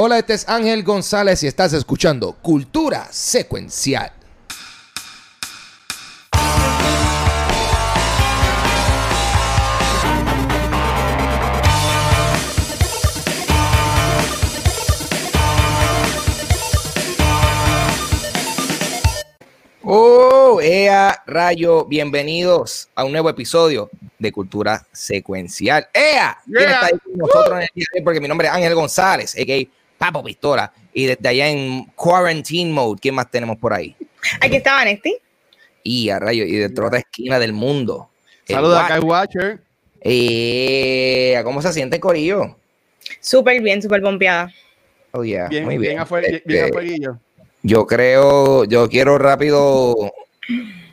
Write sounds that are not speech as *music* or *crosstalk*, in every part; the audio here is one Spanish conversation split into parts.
Hola, este es Ángel González y estás escuchando Cultura Secuencial. Oh, ea, rayo, bienvenidos a un nuevo episodio de Cultura Secuencial. ¡Ea! ¿Quién Yeah. está ahí con nosotros en el día de hoy? Porque mi nombre es Ángel González, a.k.a. Papo Pistola. Y desde allá en Quarantine Mode, ¿quién más tenemos por ahí? Aquí está Vanesti. Y a rayo, y de otra esquina del mundo. el Saludos a Guacho. Kai Watcher. Eh, ¿Cómo se siente Corillo? Súper bien, súper pompeada. Oh, yeah, Bien, muy bien, bien. afuera, bien, bien Este. Yo creo, yo quiero rápido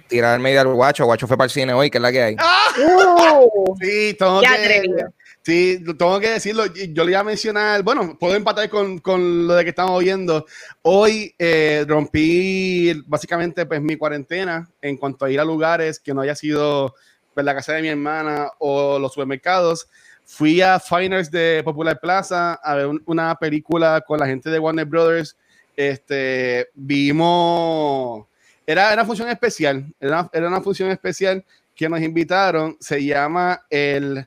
tirarme del guacho. Guacho fue para el cine hoy, que es la que hay. Uh, Sí, que, atrevido. Sí, tengo que decirlo. Yo le iba a mencionar, bueno, puedo empatar con, con lo de que estamos viendo. Hoy eh, rompí básicamente pues mi cuarentena en cuanto a ir a lugares que no haya sido pues, la casa de mi hermana o los supermercados. Fui a Finers de Popular Plaza a ver un- una película con la gente de Warner Brothers. Este, vimos, era, era una función especial, era, era una función especial que nos invitaron. Se llama el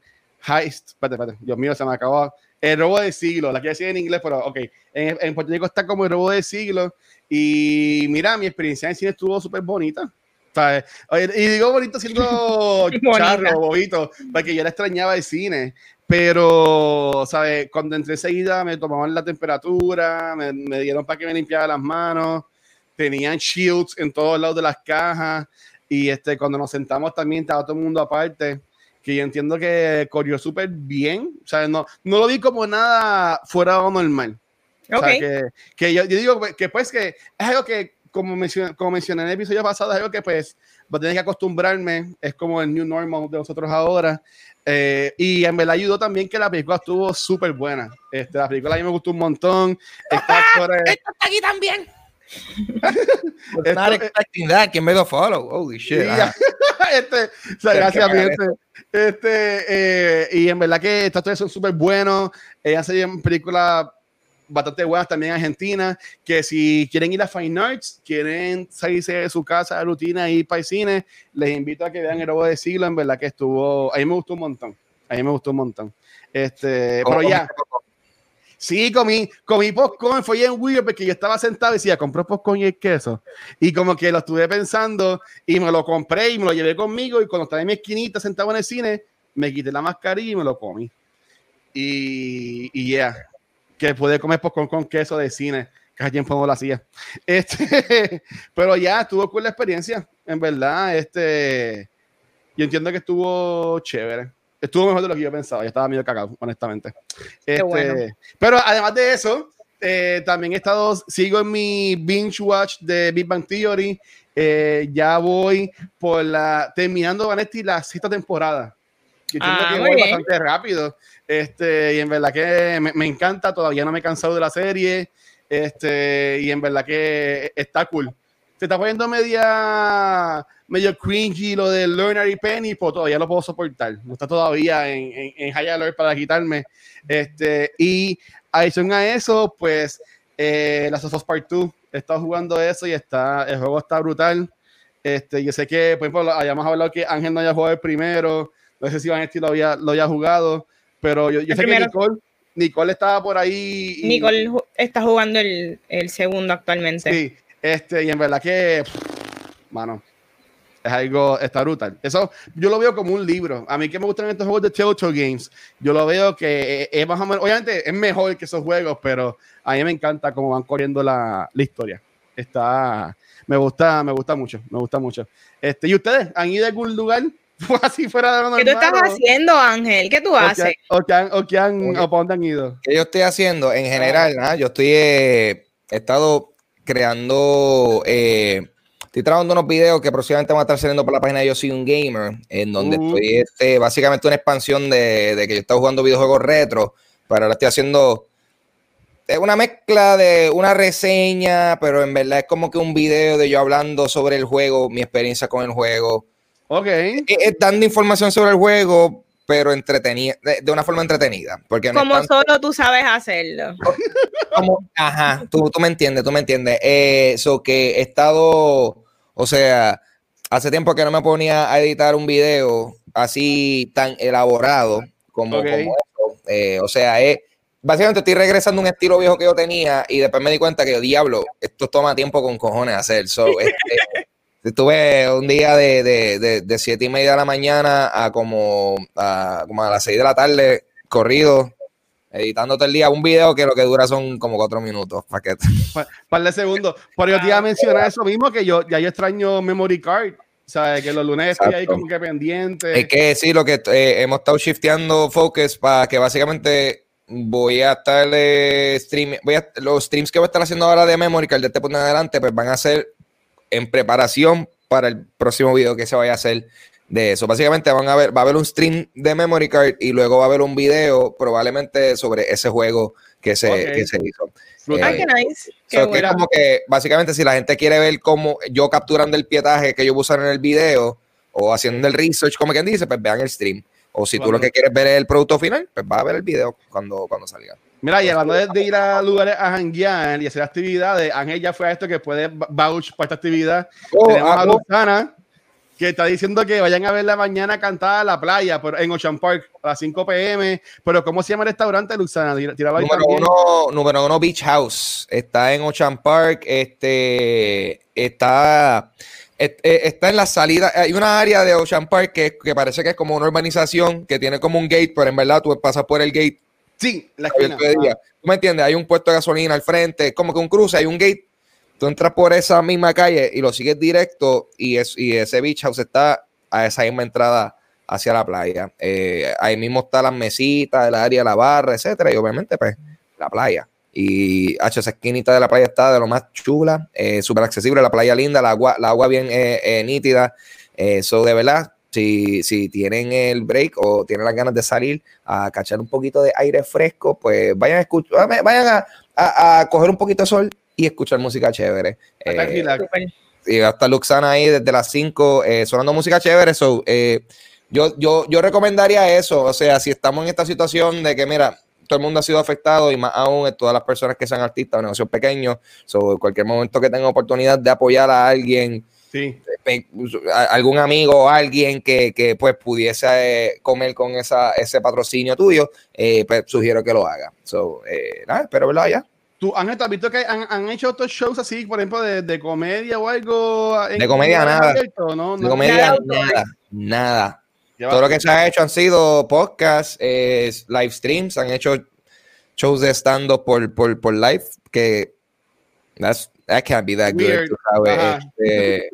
Heist. Espérate, espérate, Dios mío, se me acabó. El robo del siglo, la quiero decir en inglés, pero ok. En, en Puerto Rico está como el robo del siglo. Y mira, mi experiencia en cine estuvo súper bonita. ¿sabes? Y digo bonito siendo *laughs* charro, bobito, porque yo la extrañaba el cine. Pero, ¿sabes? Cuando entré enseguida me tomaban la temperatura, me, me dieron para que me limpiara las manos, tenían shields en todos lados de las cajas. Y este, cuando nos sentamos también estaba todo el mundo aparte, que yo entiendo que corrió súper bien. O sea, no, no lo vi como nada fuera de lo normal. O Ok. sea, que, que yo, yo digo que pues que es algo que, como mencioné, como mencioné en el episodio pasado, es algo que pues voy a tener que acostumbrarme, es como el new normal de nosotros ahora. Eh, y en verdad ayudó también que la película estuvo súper buena. Este, la película a mí me gustó un montón. *laughs* Está actores- aquí también. Esto- Not expecting that, que me do follow. Holy shit. Y- ajá. *laughs* este, o sea, gracias, mi gente. Este, eh, y en verdad que estos tres son súper buenos. Se llevan películas bastante buenas también argentinas. Que si quieren ir a Fine Arts, quieren salirse de su casa de rutina y ir para el cine, les invito a que vean El Robo de Siglo. En verdad que estuvo, a mí me gustó un montón. A mí me gustó un montón. Este, pero ya. Sí, comí, comí popcorn, fue en weird porque yo estaba sentado y decía, compré popcorn y el queso. Y como que lo estuve pensando y me lo compré y me lo llevé conmigo y cuando estaba en mi esquinita sentado en el cine, me quité la mascarilla y me lo comí. Y, y yeah, que pude comer popcorn con queso de cine, hace tiempo no lo hacía. *laughs* Este, pero ya, estuvo cool la experiencia, en verdad, este, yo entiendo que estuvo chévere. Estuvo mejor de lo que yo pensaba, yo estaba medio cagado, honestamente. Este, bueno. Pero además de eso, eh, también he estado, sigo en mi binge watch de Big Bang Theory. Eh, ya voy por la, terminando Vanetti la sexta temporada. Yo Ah, que voy bien. bastante rápido. Este, y en verdad que me, me encanta, todavía no me he cansado de la serie. Este, y en verdad que está cool. Se está poniendo media medio cringy lo de Learner y Penny, pues todavía lo puedo soportar. No está todavía en, en, en high alert para quitarme. Este, y adición a eso, pues eh, la Us Part 2 he estado jugando eso y está, el juego está brutal. Este, yo sé que, por ejemplo, hayamos hablado que Ángel no haya jugado el primero, no sé si Vanetti lo había, lo había jugado, pero yo, yo sé primero. que Nicole, Nicole estaba por ahí. y- Nicole está jugando el, el segundo actualmente. Sí, este, y en verdad que, mano, es algo, está brutal. Eso yo lo veo como un libro. A mí que me gustan estos juegos de Telltale Games, yo lo veo que es, es más o menos, obviamente es mejor que esos juegos, pero a mí me encanta cómo van corriendo la, la historia. Está, me gusta, me gusta mucho, me gusta mucho. Este, ¿y ustedes han ido a algún lugar *laughs* así fuera de lo ¿Qué tú normal? estás o- haciendo, Ángel? ¿Qué tú o haces? han- O que han, o que han, o para dónde han ido? ¿Qué yo estoy haciendo? En general, ¿ah? yo estoy, eh, he estado creando, eh, estoy trabajando unos videos que próximamente van a estar saliendo por la página de Yo Soy Un Gamer, en donde Uh. estoy, este, básicamente una expansión de, de que yo estaba jugando videojuegos retro, pero ahora estoy haciendo es una mezcla de una reseña, pero en verdad es como que un video de yo hablando sobre el juego, mi experiencia con el juego, Ok. dando información sobre el juego, pero entretenida, de, de una forma entretenida. Porque no Como solo tú sabes hacerlo. *laughs* como- ajá, tú, tú me entiendes, tú me entiendes. Eh, so que he estado, o sea, hace tiempo que no me ponía a editar un video así tan elaborado como eso. Eh, o sea, es, básicamente estoy regresando a un estilo viejo que yo tenía y después me di cuenta que, diablo, esto toma tiempo con cojones hacer. So, *laughs* este, Estuve un día de, de, de, de siete y media de la mañana a como a, como a las seis de la tarde, corrido, editando todo el día un video que lo que dura son como cuatro minutos. Para que, Pa- par de segundos. Pero yo te iba a mencionar eso mismo, que yo ya yo extraño memory card. O sea, que los lunes estoy ahí como que pendiente. es que sí, lo que eh, hemos estado shifteando focus para que básicamente voy a estar eh, stream, voy a, los streams que voy a estar haciendo ahora de Memory Card de este punto en adelante, pues van a ser en preparación para el próximo video que se vaya a hacer de eso. Básicamente van a ver, va a haber un stream de Memory Card y luego va a haber un video probablemente sobre ese juego que se, Ok. que se hizo. Brutal. Ay, qué nice. Qué So, que como que básicamente si la gente quiere ver cómo yo capturando el pietaje que yo voy a usar en el video o haciendo el research, como quien dice, pues vean el stream. O si tú lo que quieres ver es el producto final, pues va a ver el video cuando, cuando salga. Mira, y hablando de, de ir a lugares a janguear y hacer actividades, Ángel ya fue a esto que puede vouch para esta actividad. Oh, Tenemos ah, a oh, Luxana, que está diciendo que vayan a verla mañana cantada a la playa por, en Ocean Park a las 5 pm. Pero, ¿cómo se llama el restaurante, Luxana? Tira- Tiraba número, uno, número uno, Beach House. Está en Ocean Park. Este está, eh, está en la salida. Hay una área de Ocean Park que, que parece que es como una urbanización que tiene como un gate, pero en verdad tú pasas por el gate Sí, la esquina. ¿Tú me entiendes? Hay un puesto de gasolina al frente, como que un cruce, hay un gate. Tú entras por esa misma calle y lo sigues directo y, es, y ese beach house está a esa misma entrada hacia la playa. Eh, ahí mismo están las mesitas, el área de la barra, etcétera, y obviamente, pues, la playa. Y H, esa esquinita de la playa está de lo más chula, eh, súper accesible, la playa linda, la agua, la agua bien eh, eh, nítida. Eso de verdad, si, si tienen el break o tienen las ganas de salir a cachar un poquito de aire fresco, pues vayan a escuchar, vayan a, a- a coger un poquito de sol y escuchar música chévere. Eh, y va a estar Luxana ahí desde las 5 eh, sonando música chévere. So, eh, yo, yo, yo recomendaría eso. O sea, si estamos en esta situación de que, mira, todo el mundo ha sido afectado y más aún todas las personas que sean artistas o negocios pequeños, so, en cualquier momento que tengan oportunidad de apoyar a alguien, Sí. a- algún amigo o alguien que, que, pues pudiese eh, comer con esa, ese patrocinio tuyo, eh, pues sugiero que lo haga. So, eh, nada, espero verlo allá. ¿Tú, Ángel, ¿tú has visto que han, han hecho otros shows así, por ejemplo, de, de comedia o algo? De comedia, nada. abierto? No, De no. comedia, Nada nada, Todo lo que se ha hecho han sido podcasts, eh, live streams, han hecho shows de stand-up por, por, por live, que that's, that can't be that good, Weird. tú sabes, Ajá. este,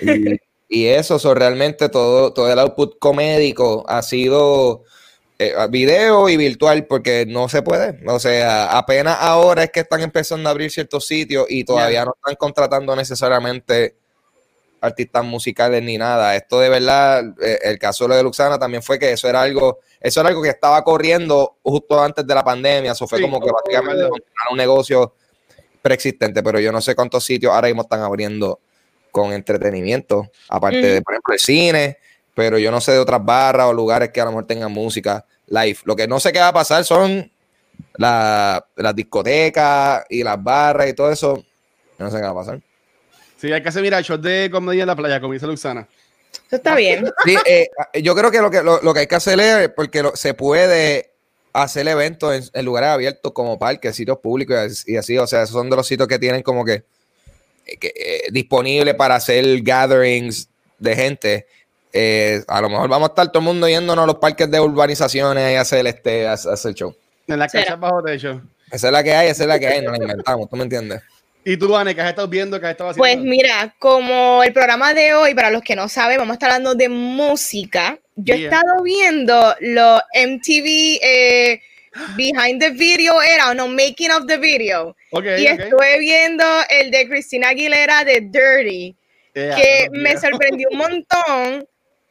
y, y eso, so, realmente todo, todo el output comédico ha sido eh, video y virtual porque no se puede. O sea, apenas ahora es que están empezando a abrir ciertos sitios y todavía no están contratando necesariamente artistas musicales ni nada. Esto de verdad, eh, el caso de lo de Luxana también fue que eso era algo, eso era algo que estaba corriendo justo antes de la pandemia. Eso fue Sí, como que básicamente un negocio preexistente, pero yo no sé cuántos sitios ahora mismo están abriendo con entretenimiento, aparte de, por ejemplo, el cine, pero yo no sé de otras barras o lugares que a lo mejor tengan música live. Lo que no sé qué va a pasar son la- las discotecas y las barras y todo eso. Yo no sé qué va a pasar. Sí, hay que hacer, mira, shows de comedia en la playa, como dice Luxana. Eso está bien. Sí, eh, yo creo que lo que, lo, lo que hay que hacer es, porque lo- se puede hacer eventos en, en lugares abiertos como parques, sitios públicos y así- o sea, esos son de los sitios que tienen como que, que, eh, disponible para hacer gatherings de gente. Eh, a lo mejor vamos a estar todo el mundo yéndonos a los parques de urbanizaciones y hacer este, a- a hacer show. En la Será. casa bajo techo. Esa es la que hay, esa es la que hay, no la inventamos, ¿tú me entiendes? ¿Y tú, Anne, que has estado viendo, que has estado Pues haciendo? mira, como el programa de hoy, para los que no saben, vamos a estar hablando de música. Yo he estado viendo los MTV eh, Behind the Video, era o no, Making of the Video. ok, y ok. estuve viendo el de Cristina Aguilera de Dirty, Yeah, que no, me yeah. sorprendió un *laughs* montón.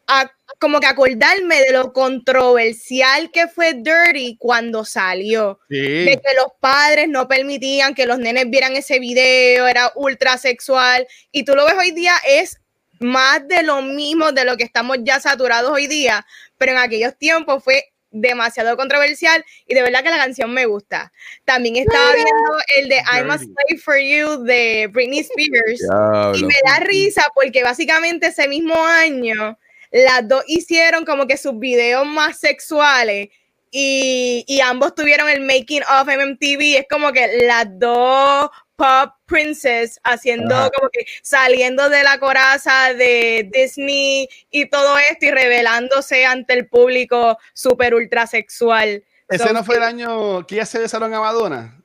a- como que acordarme de lo controversial que fue Dirty cuando salió Sí. de que los padres no permitían que los nenes vieran ese video, era ultra sexual, y tú lo ves hoy día, es más de lo mismo de lo que estamos ya saturados hoy día, pero en aquellos tiempos fue demasiado controversial y de verdad que la canción me gusta. También estaba viendo el de I'm a Slave for You de Britney Spears *laughs* y me da risa porque básicamente ese mismo año las dos hicieron como que sus videos más sexuales y, y ambos tuvieron el making of MMTV. Es como que las dos pop princess haciendo como que saliendo de la coraza de Disney y todo esto y revelándose ante el público súper ultra sexual. ¿Ese no fue el año que ya se besaron a Madonna?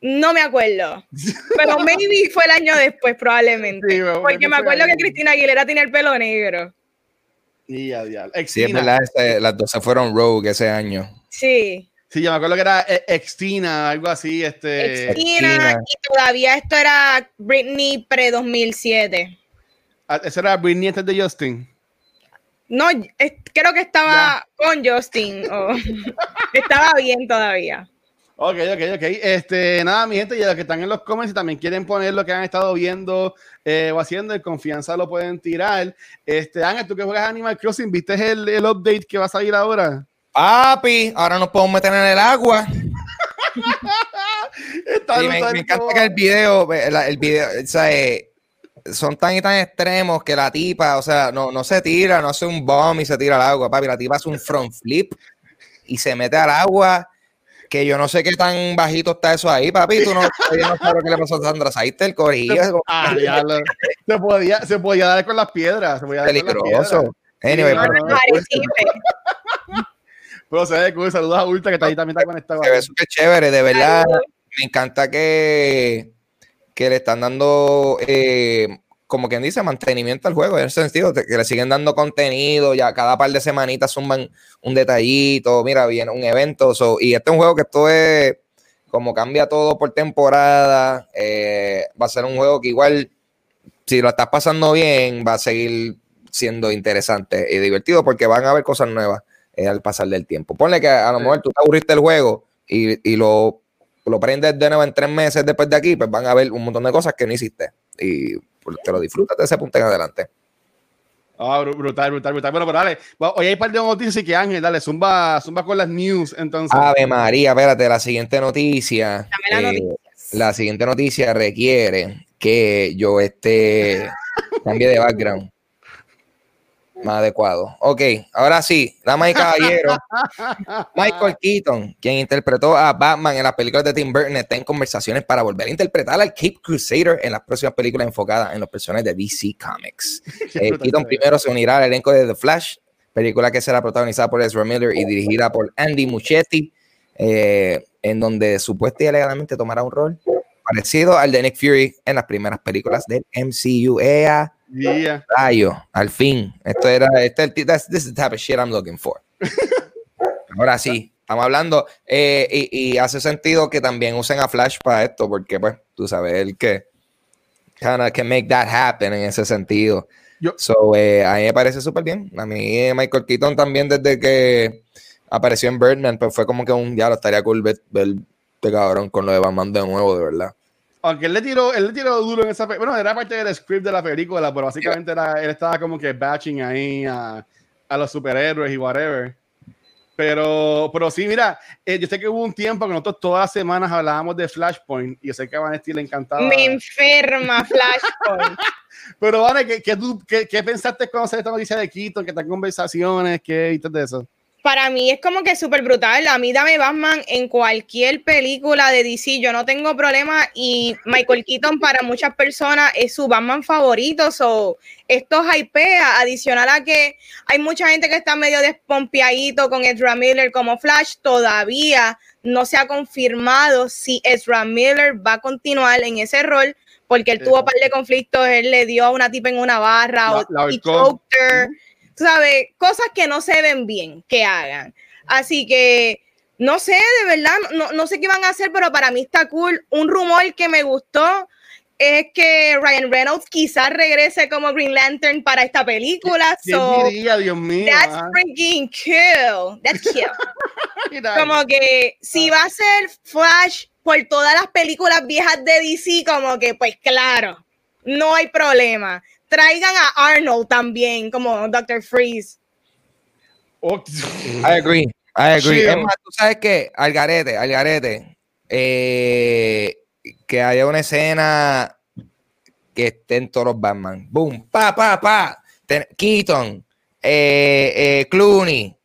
No me acuerdo, *laughs* pero maybe fue el año después probablemente, porque me acuerdo que Cristina Aguilera tiene el pelo negro. Y ya, ya. Sí, es verdad, este, las dos se fueron rogue ese año. Sí. Sí, yo me acuerdo que era eh, Extina, algo así. Este... Extina, y todavía esto era Britney pre-2007. Ah, ¿Ese era Britney antes de Justin? No, creo que estaba con Justin. *laughs* estaba bien todavía. Ok, ok, ok. Este, nada, mi gente, y los que están en los comments y también quieren poner lo que han estado viendo eh, o haciendo, en confianza lo pueden tirar. Este, Ángel, tú que juegas Animal Crossing, ¿viste el, el update que va a salir ahora? Papi, ahora nos podemos meter en el agua. *laughs* me, encanta que el video, el video, o sea, eh, son tan y tan extremos que la tipa, o sea, no, no se tira, no hace un bomb y se tira al agua, papi. La tipa hace un front flip y se mete al agua. Que yo no sé qué tan bajito está eso ahí, papi. Tú no, no sabes lo que le pasó a Sandra. Está el corillo. Ah, se, podía, se podía dar con las piedras. Se podía Peligroso. Anyway, pero se ve cool. Saludos a Ulta que está ahí también está conectado. Se ve súper chévere, de verdad. Me encanta que, que le están dando, eh, como quien dice, mantenimiento al juego, en ese sentido, que le siguen dando contenido, ya cada par de semanitas suman un detallito, mira, viene un evento. y este es un juego que esto es como cambia todo por temporada. Eh, va a ser un juego que igual, si lo estás pasando bien, va a seguir siendo interesante y divertido porque van a haber cosas nuevas al pasar del tiempo. Ponle que a lo mejor tú te aburriste el juego y, y lo, lo, prendes de nuevo en tres meses después de aquí, pues van a ver un montón de cosas que no hiciste y pues, te lo disfrutas de ese punto en adelante. Ah, brutal, brutal, brutal. Bueno, pero dale, hoy hay par de noticias y que Ángel, dale, zumba, zumba con las news, entonces. Ave María, espérate, la siguiente noticia. La, eh, la siguiente noticia requiere que yo esté cambie de background más adecuado. Ok, ahora sí, dama y caballero. *laughs* Michael Keaton, quien interpretó a Batman en las películas de Tim Burton, está en conversaciones para volver a interpretar al Cape Crusader en las próximas películas enfocadas en los personajes de DC Comics. *laughs* Eh, Keaton primero se unirá al elenco de The Flash, película que será protagonizada por Ezra Miller y dirigida por Andy Muschietti, eh, en donde supuestamente y alegadamente tomará un rol parecido al de Nick Fury en las primeras películas del MCU. EA Yeah. Rayo, al fin. Esto era, este this is the type of shit I'm looking for. *laughs* Ahora sí, estamos hablando, eh, y, hace sentido que también usen a Flash para esto, porque pues, tú sabes, el que kind of can make that happen en ese sentido. So, eh, a mí me parece súper bien. A mí eh, Michael Keaton también desde que apareció en Birdman, pues fue como que un, ya lo estaría cool ver, ver este cabrón con lo de Batman de nuevo, de verdad aunque él le tiró, él le tiró duro en esa bueno, era parte del script de la película, pero básicamente era, él estaba como que batching ahí a, a los superhéroes y whatever. Pero, pero sí, mira, eh, yo sé que hubo un tiempo que nosotros todas las semanas hablábamos de Flashpoint y yo sé que a Vanessa le encantaba. Me enferma Flashpoint. *laughs* pero, Vane, ¿qué, qué, qué, qué pensaste cuando se esta noticia de Quito? ¿Qué tal conversaciones? ¿Qué viste de eso? Para mí es como que súper brutal. A mí dame Batman en cualquier película de DC, yo no tengo problema. Y Michael Keaton para muchas personas es su Batman favorito. So, esto hypea, adicional a que hay mucha gente que está medio despompeadito con Ezra Miller como Flash. Todavía no se ha confirmado si Ezra Miller va a continuar en ese rol, porque él tuvo un par de conflictos. Él le dio a una tipa en una barra, o ¿sabes? Cosas que no se ven bien que hagan. Así que no sé, de verdad, no, no sé qué van a hacer, pero para mí está cool. Un rumor que me gustó es que Ryan Reynolds quizás regrese como Green Lantern para esta película. So, diría, Dios mío? That's freaking cool. That's cute. *laughs* como que si va a ser Flash por todas las películas viejas de DC, como que pues claro, no hay problema traigan a Arnold también, como Dr. Freeze. Oh, I agree, I agree. Sí. Es más, tú sabes que Algarete, Algarete, eh, que haya una escena que estén todos los Batman. Boom, pa, pa, pa. Ten- Keaton, eh, eh, Clooney,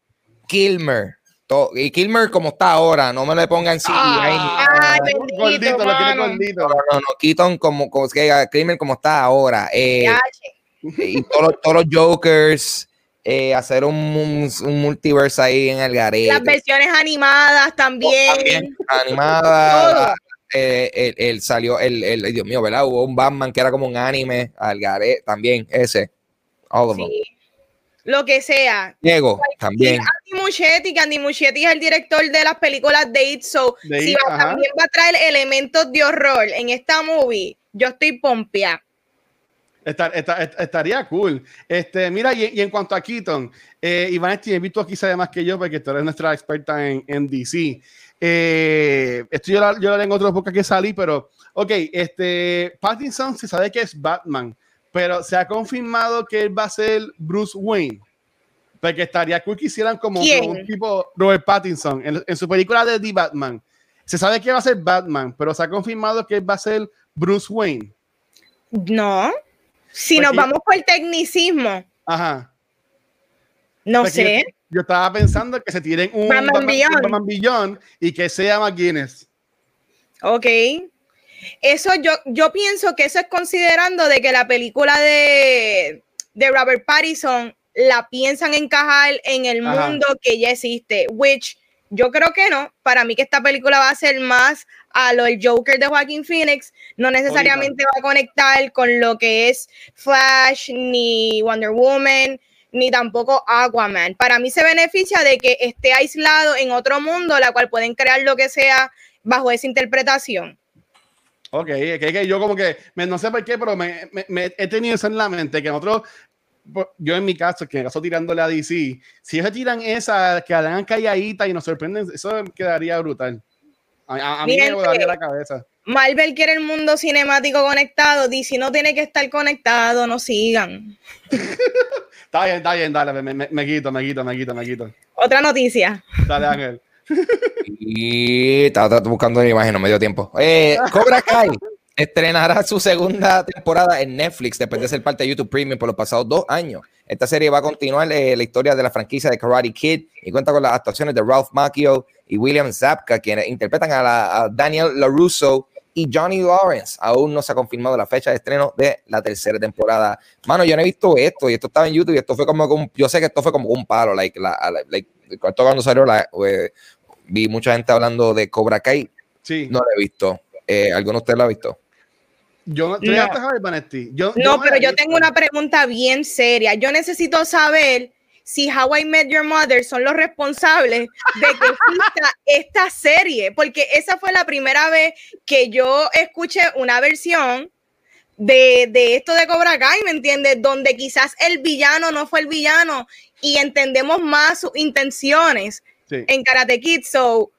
Kilmer. To- y Kilmer como está ahora, no me le pongan CGI. Ah, Ay, bendito, gordito, lo quiere gordito. No, no, no, Keaton como, como que diga, Kilmer como está ahora. Eh, Yache. y todos, los- todos los Jokers, eh, hacer un, un, un multiverse ahí en el garete. Las versiones animadas también. También, animada. Todo. eh, el, el salió el, el, Dios mío, ¿verdad? Hubo un Batman que era como un anime, Algaré, también, ese. All of them. Lo que sea. Diego, también. Andy Muschietti, que Andy Muschietti es el director de las películas de It, so De si It, va- también va a traer elementos de horror en esta movie, yo estoy pompia. Estar- esta- est- estaría cool. Este, mira, y, y en cuanto a Keaton, eh, Iván, he visto aquí sabe más que yo porque tú eres nuestra experta en, en DC. Eh, esto yo la, yo la en otro época que salí, pero, ok, este, Pattinson se sabe que es Batman, pero se ha confirmado que él va a ser Bruce Wayne. Porque estaría cool que hicieran como, un tipo Robert Pattinson en, en su película de The Batman. Se sabe que va a ser Batman, pero se ha confirmado que él va a ser Bruce Wayne. No. Si Pues nos vamos por el tecnicismo, Ajá. no Porque sé. Yo, yo estaba pensando que se tiren un Batman Batman, Beyond. un Batman Beyond y que sea McGuinness. Ok. Eso yo, yo pienso que eso es considerando de que la película de, de Robert Pattinson la piensan encajar en el Ajá. mundo que ya existe, which yo creo que no. Para mí que esta película va a ser más a lo del Joker de Joaquin Phoenix, no necesariamente va a conectar con lo que es Flash, ni Wonder Woman, ni tampoco Aquaman. Para mí se beneficia de que esté aislado en otro mundo, la cual pueden crear lo que sea bajo esa interpretación. Ok, que, que yo como que, me- no sé por qué, pero me, me- me he tenido eso en la mente, que nosotros, por- yo en mi caso, que en caso tirándole a DC, si ellos tiran esa, que hagan calladita y nos sorprenden, eso quedaría brutal. A, mí me eh, la cabeza. Marvel quiere el mundo cinemático conectado, DC no tiene que estar conectado, no sigan. *laughs* Está bien, está bien, dale, me, me- me quito, me quito, me quito, me quito. Otra noticia. Dale, Ángel. Y estaba, buscando la imagen, no me dio tiempo. Eh, Cobra Kai estrenará su segunda temporada en Netflix después de ser parte de YouTube Premium por los pasados dos años. Esta serie va a continuar eh, la historia de la franquicia de Karate Kid y cuenta con las actuaciones de Ralph Macchio y William Zabka, quienes interpretan a, la- Daniel LaRusso y Johnny Lawrence. Aún no se ha confirmado la fecha de estreno de la tercera temporada. Mano, yo no he visto esto y esto estaba en YouTube y esto fue como un, yo sé que esto fue como un palo, like, la, cuando salió la, eh, vi mucha gente hablando de Cobra Kai, Sí. no lo he visto. Eh, ¿Alguno de ustedes lo ha visto? Yo no. Yo, No, pero la yo tengo una pregunta bien seria. Yo necesito saber si How I Met Your Mother son los responsables de que exista *laughs* esta serie, porque esa fue la primera vez que yo escuché una versión de, de esto de Cobra Kai, ¿me entiendes? Donde quizás el villano no fue el villano y entendemos más sus intenciones Sí. en Karate Kid. So,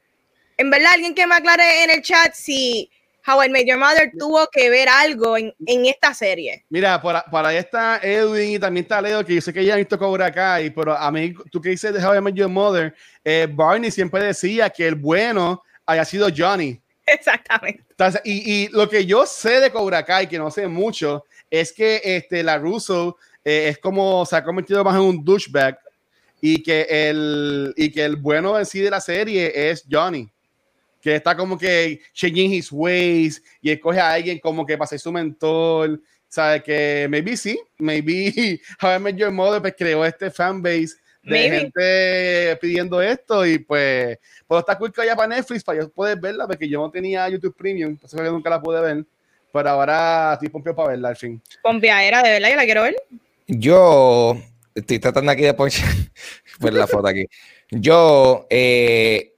en verdad, alguien que me aclare en el chat si How I Met Your Mother tuvo que ver algo en, en esta serie. Mira, por, a- por ahí está Edwin y también está Leo, que yo sé que ya han visto Cobra Kai, pero a mí, tú que dices de How I Met Your Mother, eh, Barney siempre decía que el bueno haya sido Johnny. Exactamente. Entonces, y, y lo que yo sé de Cobra Kai, que no sé mucho, es que este, la Russo eh, es como se ha convertido más en un douchebag y que el, y que el bueno en sí de la serie es Johnny. Que está como que changing his ways y escoge a alguien como que para ser su mentor. ¿Sabes? Que maybe sí, maybe *laughs* How I Met Your Mother pues, creó este fanbase de Maybe. gente pidiendo esto y pues, pues está cool que vaya para Netflix para yo poder verla porque yo no tenía YouTube Premium, por eso fue que nunca la pude ver, pero ahora estoy pompeado para verla al fin. Pompeadera, de verdad, yo la quiero ver. Yo estoy tratando aquí de poner *laughs* ver la foto aquí. Yo, eh,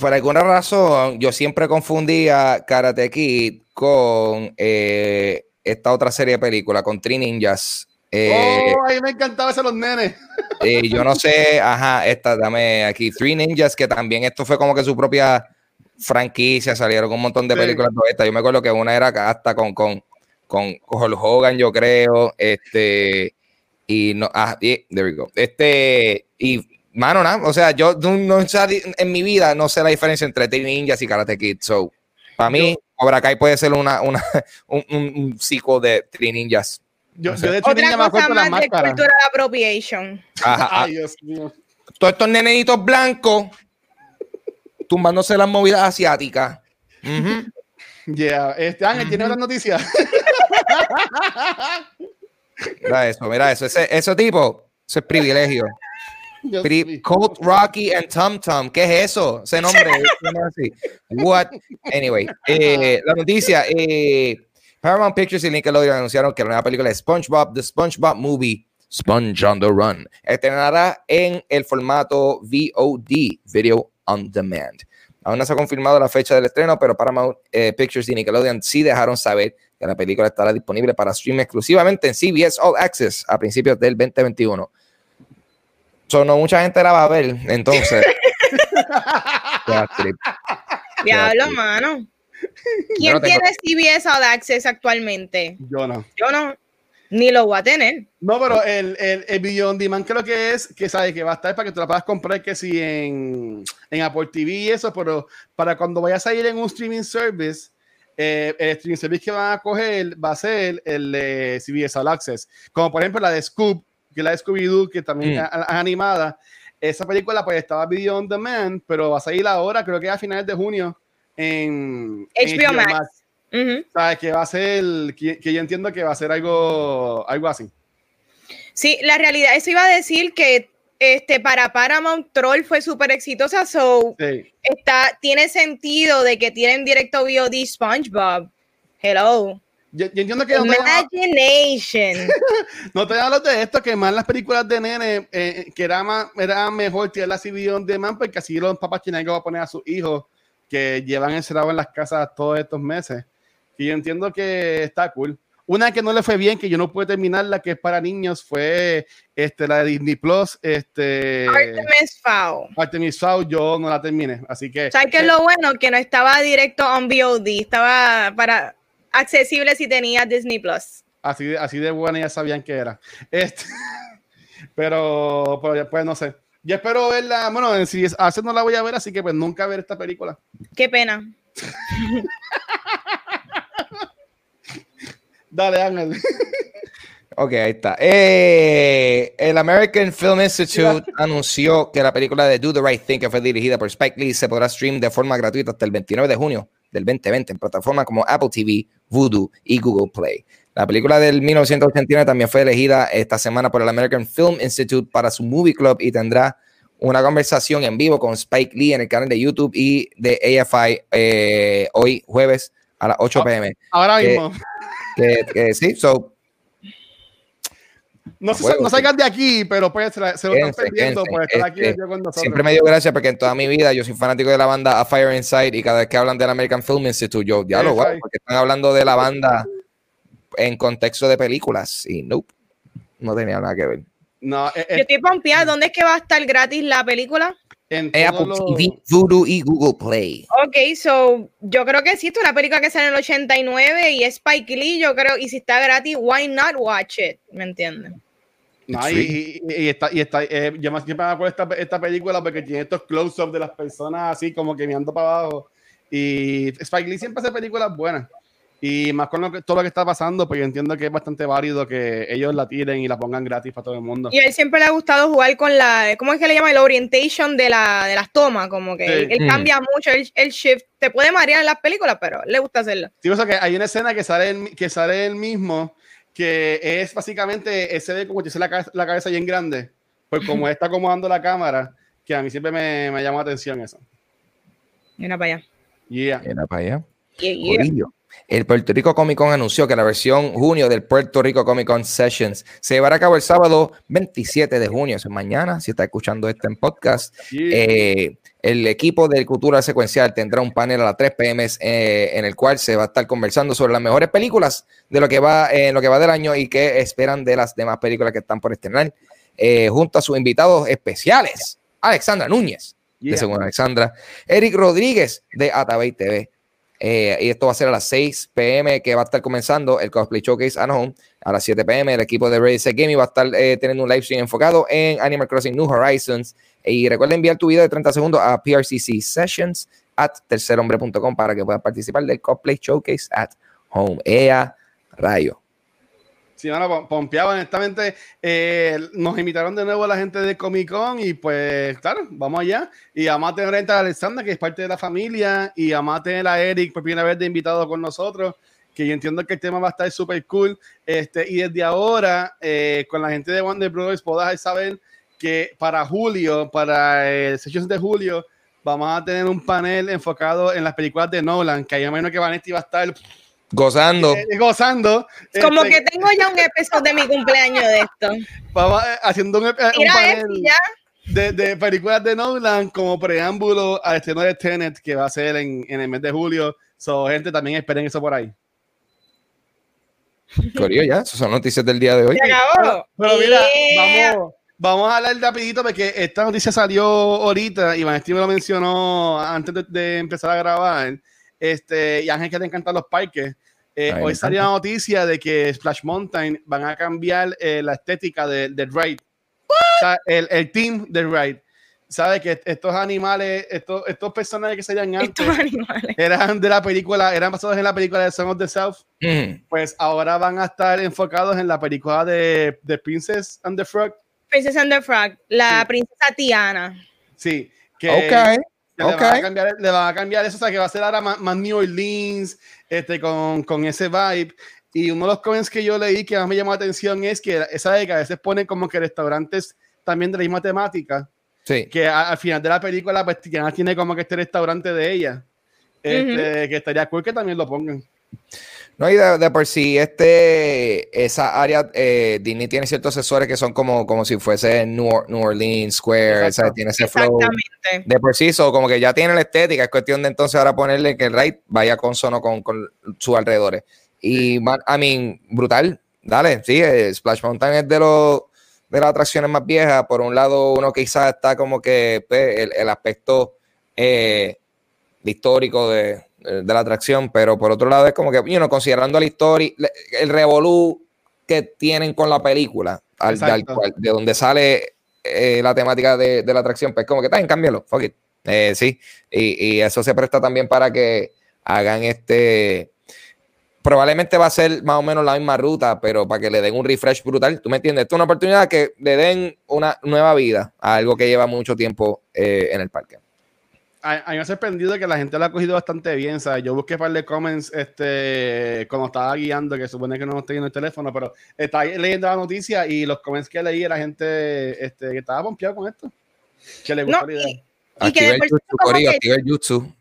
por alguna razón, yo siempre confundía Karate Kid con eh, esta otra serie de películas, con Three Ninjas. Eh, oh, a mí me encantaba eso los nenes. eh, yo no sé, ajá, esta, dame aquí, Three Ninjas, que también esto fue como que su propia franquicia, salieron un montón de Sí. películas de estas. Yo me acuerdo que una era hasta con, con, con Hulk Hogan, yo creo. Este, y no, ah, there we go. Este, y mano, nada, o sea, yo no, sé, en mi vida no sé la diferencia entre Teen Ninjas y Karate Kid. So, para mí, Cobra Kai puede ser una, una *laughs* un, un, psico de Teen Ninjas. Yo, yo de hecho, Otra cosa más de cultural appropriation. Ay, Dios mío. Todos estos nenenitos blancos tumbándose las movidas asiáticas. *laughs* Ya, este Ángel, ¿tiene otra noticia? *laughs* mira eso, mira eso. Ese, ese tipo, eso es privilegio. Colt Rocky and Tom Tom. ¿Qué es eso? Ese nombre. What? Anyway, *laughs* eh, la noticia. Eh, Paramount Pictures y Nickelodeon anunciaron que la nueva película de SpongeBob, The SpongeBob Movie, Sponge on the Run, estrenará en el formato VOD, Video on Demand. Aún no se ha confirmado la fecha del estreno, pero Paramount eh, Pictures y Nickelodeon sí dejaron saber que la película estará disponible para stream exclusivamente en CBS All Access a principios del 2021. So, no mucha gente la va a ver, entonces. *laughs* Diablo, mano. ¿Quién tiene CBS All Access actualmente? Yo no. Yo no. Ni lo voy a tener. No, pero el, el, el video on demand creo que es que sabe que va a estar para que tú la puedas comprar que si en, en Apple TV y eso, pero para cuando vayas a ir en un streaming service, eh, el streaming service que van a coger va a ser el de CBS All Access. Como por ejemplo la de Scoop, que la de Scooby-Doo, que también mm. es animada. Esa película pues estaba video on demand, pero va a salir ahora, creo que a finales de junio, en HBO, Max. ¿Sabes? Que va a ser, que, yo entiendo que va a ser algo, algo así. Sí, la realidad, eso iba a decir que este, para Paramount Troll fue súper exitosa, so está, tiene sentido de que tienen directo VOD SpongeBob. Hello. Yo, entiendo que... Imagination. no te hablo *laughs* de esto, que más las películas de nene, eh, que era, más, era mejor tirar la CBD de man, porque así los papás tienen que va a poner a sus hijos que llevan encerrados en las casas todos estos meses. Y yo entiendo que está cool. Una que no le fue bien, que yo no pude terminar, la que es para niños, fue este, la de Disney Plus. Este, Artemis Fowl. Artemis Fowl, yo no la terminé. Así que. ¿Sabes qué es lo bueno? Que no estaba directo on VOD, estaba para accesible si tenía Disney Plus. Así así de buena ya sabían que era. Este, *laughs* pero, pero pues no sé. Yo espero verla. Bueno, si hace no la voy a ver, así que pues nunca ver esta película. Qué pena. *laughs* Dale, Ángel. *laughs* Ok, ahí está. Eh, el American Film Institute *laughs* anunció que la película de Do the Right Thing, que fue dirigida por Spike Lee, se podrá stream de forma gratuita hasta el 29 de junio del 2020 en plataformas como Apple TV, Voodoo y Google Play. La película del 1989 también fue elegida esta semana por el American Film Institute para su Movie Club y tendrá una conversación en vivo con Spike Lee en el canal de YouTube y de AFI eh, hoy jueves a las 8 pm. Ahora mismo. Que, sí, so. No, se, no salgan de aquí, pero pues se, lo están perdiendo por estar aquí este, con nosotros. Siempre me dio gracia porque en toda mi vida yo soy fanático de la banda A Fire Inside y cada vez que hablan del American Film Institute, yo diálogo, porque están hablando de la banda en contexto de películas y nope, no tenía nada que ver. No, eh, yo estoy pompeada. ¿Dónde es que va a estar gratis la película? En Apple TV, Voodoo y Google Play. Ok, so yo creo que sí, esto es una película que sale en el 89 y es Spike Lee, yo creo, y si está gratis, why not watch it? ¿Me entienden? No, y, y, está, y está, eh, yo más siempre me acuerdo esta, esta película porque tiene estos close-ups de las personas así como que mirando para abajo. Y Spike Lee siempre hace películas buenas. Y más con lo que, todo lo que está pasando, pues yo entiendo que es bastante válido que ellos la tiren y la pongan gratis para todo el mundo. Y a él siempre le ha gustado jugar con la, ¿cómo es que le llama? El orientation de, la, de las tomas, como que él, mm. cambia mucho el, shift. Te puede marear en las películas, pero le gusta hacerlo. Sí, o sea que hay una escena que sale, el, que sale el mismo, que es básicamente ese de como que la, la cabeza bien grande, pues *laughs* como está acomodando la cámara, que a mí siempre me, me llamó la atención eso. Mira para allá. Yeah. Mira para allá. Yeah, el Puerto Rico Comic Con anunció que la versión junio del Puerto Rico Comic Con Sessions se llevará a cabo el sábado 27 de junio, es mañana, si está escuchando este en podcast. Eh, el equipo de Cultura Secuencial tendrá un panel a las 3 pm eh, en el cual se va a estar conversando sobre las mejores películas de lo que va, eh, lo que va del año y qué esperan de las demás películas que están por estrenar, junto a sus invitados especiales, Alexandra Núñez, de Segunda Alexandra, Eric Rodríguez, de Atabey TV, Eh, y esto va a ser a las 6 pm que va a estar comenzando el Cosplay Showcase at Home. A las 7 pm el equipo de Ready Set Gaming va a estar eh, teniendo un live stream enfocado en Animal Crossing New Horizons. Y recuerda enviar tu video de 30 segundos a PRCC Sessions at tercerhombre.com para que puedas participar del Cosplay Showcase at Home. EA Rayo. Sí, bueno, pompeado, honestamente. Eh, nos invitaron de nuevo a la gente de Comic Con y pues, claro, vamos allá. Y vamos a tener a Alexandra, que es parte de la familia, y vamos a tener a Eric por primera vez de invitado con nosotros, que yo entiendo que el tema va a estar súper cool. Este, y desde ahora, eh, con la gente de Wonder Brothers, podás saber que para julio, para el 6 de julio, vamos a tener un panel enfocado en las películas de Nolan, que hay menos que Vanetti va a estar Gozando. Eh, gozando. Como Este, que tengo ya un episodio de mi cumpleaños de esto. Vamos eh, haciendo un, eh, un panel ya. de, de películas de Nolan como preámbulo al estreno de Tenet que va a ser en, en el mes de julio. So, gente, también esperen eso por ahí. Corillo, ya, esas son noticias del día de hoy. Se acabó. Pero mira, Yeah. vamos, vamos a hablar rapidito porque esta noticia salió ahorita y Vanesti me lo mencionó antes de, de empezar a grabar. Este, y Ángel que te encantan los parques. Eh, hoy salió la noticia de que Splash Mountain van a cambiar eh, la estética de- del ride. O sea, el, el team del ride. ¿Sabes? Que estos animales, estos, estos personajes que salían antes, Estos animales. eran de la película, eran basados en la película de Song of the South Mm. pues ahora van a estar enfocados en la película de, de Princess and the Frog. Princess and the Frog, la Sí. princesa Tiana. Sí, que, Ok, que le, van a cambiar, le van a cambiar eso, o sea, que va a ser ahora más, más New Orleans, este, con, con ese vibe. Y uno de los comments que yo leí que más me llamó la atención es que esa de que a veces ponen como que restaurantes también de la misma temática, Sí. que a- al final de la película, pues tiene como que este restaurante de ella. Este, Que estaría cool que también lo pongan. No, y de, de por sí, este, esa área, eh, Disney tiene ciertos asesores que son como, como si fuese New, New Orleans Square. ¿sabes? tiene ese flow. De por sí, so, como que ya tiene la estética, es cuestión de entonces ahora ponerle que el ride vaya consono con, con sus alrededores. Y, I mean, brutal, dale, sí, eh, Splash Mountain es de los de las atracciones más viejas. Por un lado, uno quizás está como que pues, el, el aspecto eh, histórico de, de la atracción, pero por otro lado es como que, you know, considerando la historia, el revolú que tienen con la película, al, Exacto. al cual- de donde sale eh, la temática de, de la atracción, pues como que está cámbialo, fuck it. Eh, sí, y, y eso se presta también para que hagan este. Probablemente va a ser más o menos la misma ruta, pero para que le den un refresh brutal. ¿Tú me entiendes? Esto es una oportunidad que le den una nueva vida a algo que lleva mucho tiempo eh, en el parque. A, a mí me ha sorprendido que la gente lo ha cogido bastante bien. ¿sabes? Yo busqué un par de comments este, cuando estaba guiando, que supone que no estoy en el teléfono, pero estaba leyendo la noticia y los comments que leí, la gente este, que estaba pompeado con esto. Que le gustó No, la idea. y, y que de el por sí que- activa el jutsu.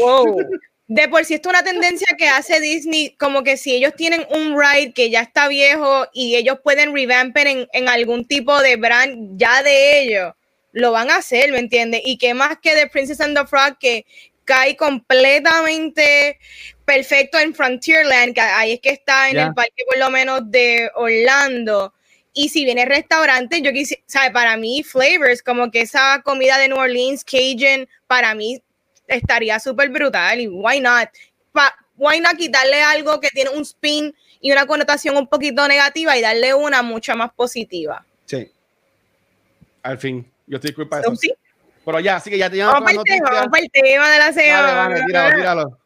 Wow. *laughs* De por sí esto es una tendencia que hace Disney, como que si ellos tienen un ride que ya está viejo y ellos pueden revamper en, en algún tipo de brand ya de ellos, lo van a hacer, ¿me entiendes? Y que más que de Princess and the Frog, que cae completamente perfecto en Frontierland, que ahí es que está en el parque por lo menos de Orlando. Y si viene restaurante, yo quisiera, ¿sabes? Para mí, flavors, como que esa comida de New Orleans, Cajun, para mí estaría súper brutal. Y why not? Pa- why not quitarle algo que tiene un spin y una connotación un poquito negativa y darle una mucho más positiva. Sí. Al fin. Yo estoy culpa de So, eso. sí, Pero ya, así que ya vamos para el tema, vamos para el tema de la semana. Vale, vale, tíralo, tíralo.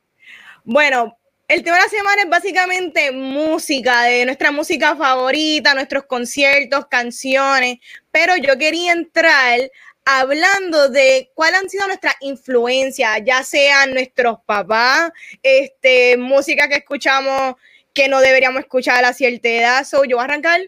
Bueno, el tema de la semana es básicamente música, de nuestra música favorita, nuestros conciertos, canciones, pero yo quería entrar hablando de cuáles han sido nuestras influencias, ya sean nuestros papás, este, música que escuchamos que no deberíamos escuchar a la cierta edad. So, yo voy a arrancar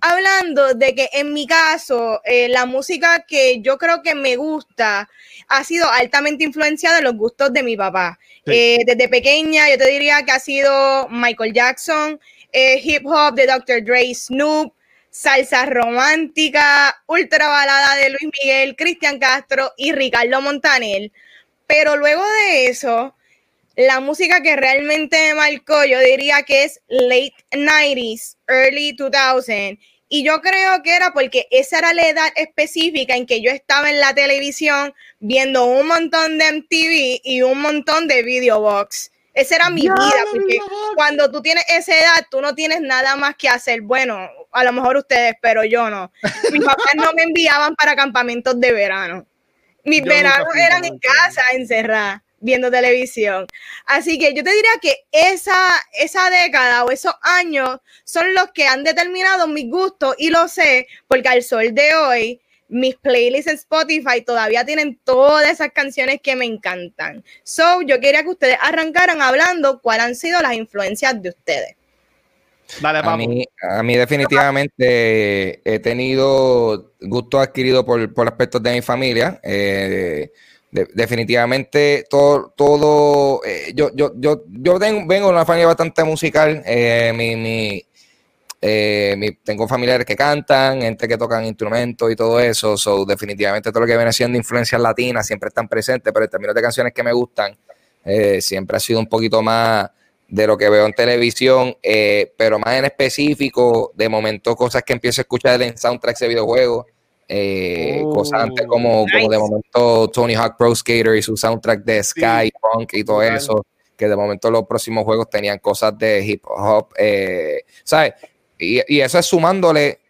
hablando de que en mi caso, eh, la música que yo creo que me gusta ha sido altamente influenciada de los gustos de mi papá. Sí. Eh, desde pequeña, yo te diría que ha sido Michael Jackson, eh, hip hop de Dr. Dre, Snoop, salsa romántica, ultra balada de Luis Miguel, Cristian Castro y Ricardo Montaner. Pero luego de eso, la música que realmente me marcó, yo diría que es late 90s, early 2000. Y yo creo que era porque esa era la edad específica en que yo estaba en la televisión viendo un montón de MTV y un montón de Video Box. Esa era mi vida, porque cuando tú tienes esa edad, tú no tienes nada más que hacer. Bueno, a lo mejor ustedes, pero yo no. Mis papás no me enviaban para campamentos de verano. Mis Yo veranos eran en casa, encerrada, viendo televisión. Así que yo te diría que esa, esa década o esos años son los que han determinado mis gustos y lo sé porque al sol de hoy mis playlists en Spotify todavía tienen todas esas canciones que me encantan. So, yo quería que ustedes arrancaran hablando cuáles han sido las influencias de ustedes. Dale, A mí, a mí definitivamente he tenido gusto adquirido por, por aspectos de mi familia. Eh, de- definitivamente todo, todo eh, yo, yo, yo, yo vengo de una familia bastante musical. eh, mi, eh, mi- tengo familiares que cantan, gente que tocan instrumentos y todo eso. So, definitivamente todo lo que viene siendo influencias latinas siempre están presentes, pero en términos de canciones que me gustan, siempre ha sido un poquito más de lo que veo en televisión, pero más en específico, de momento cosas que empiezo a escuchar en soundtracks de videojuegos, eh, Oh. cosas antes como, como de momento Tony Hawk Pro Skater y su soundtrack de Sky, Punk y todo eso, que de momento los próximos juegos tenían cosas de hip hop, eh, ¿sabes? Y, y eso es sumándole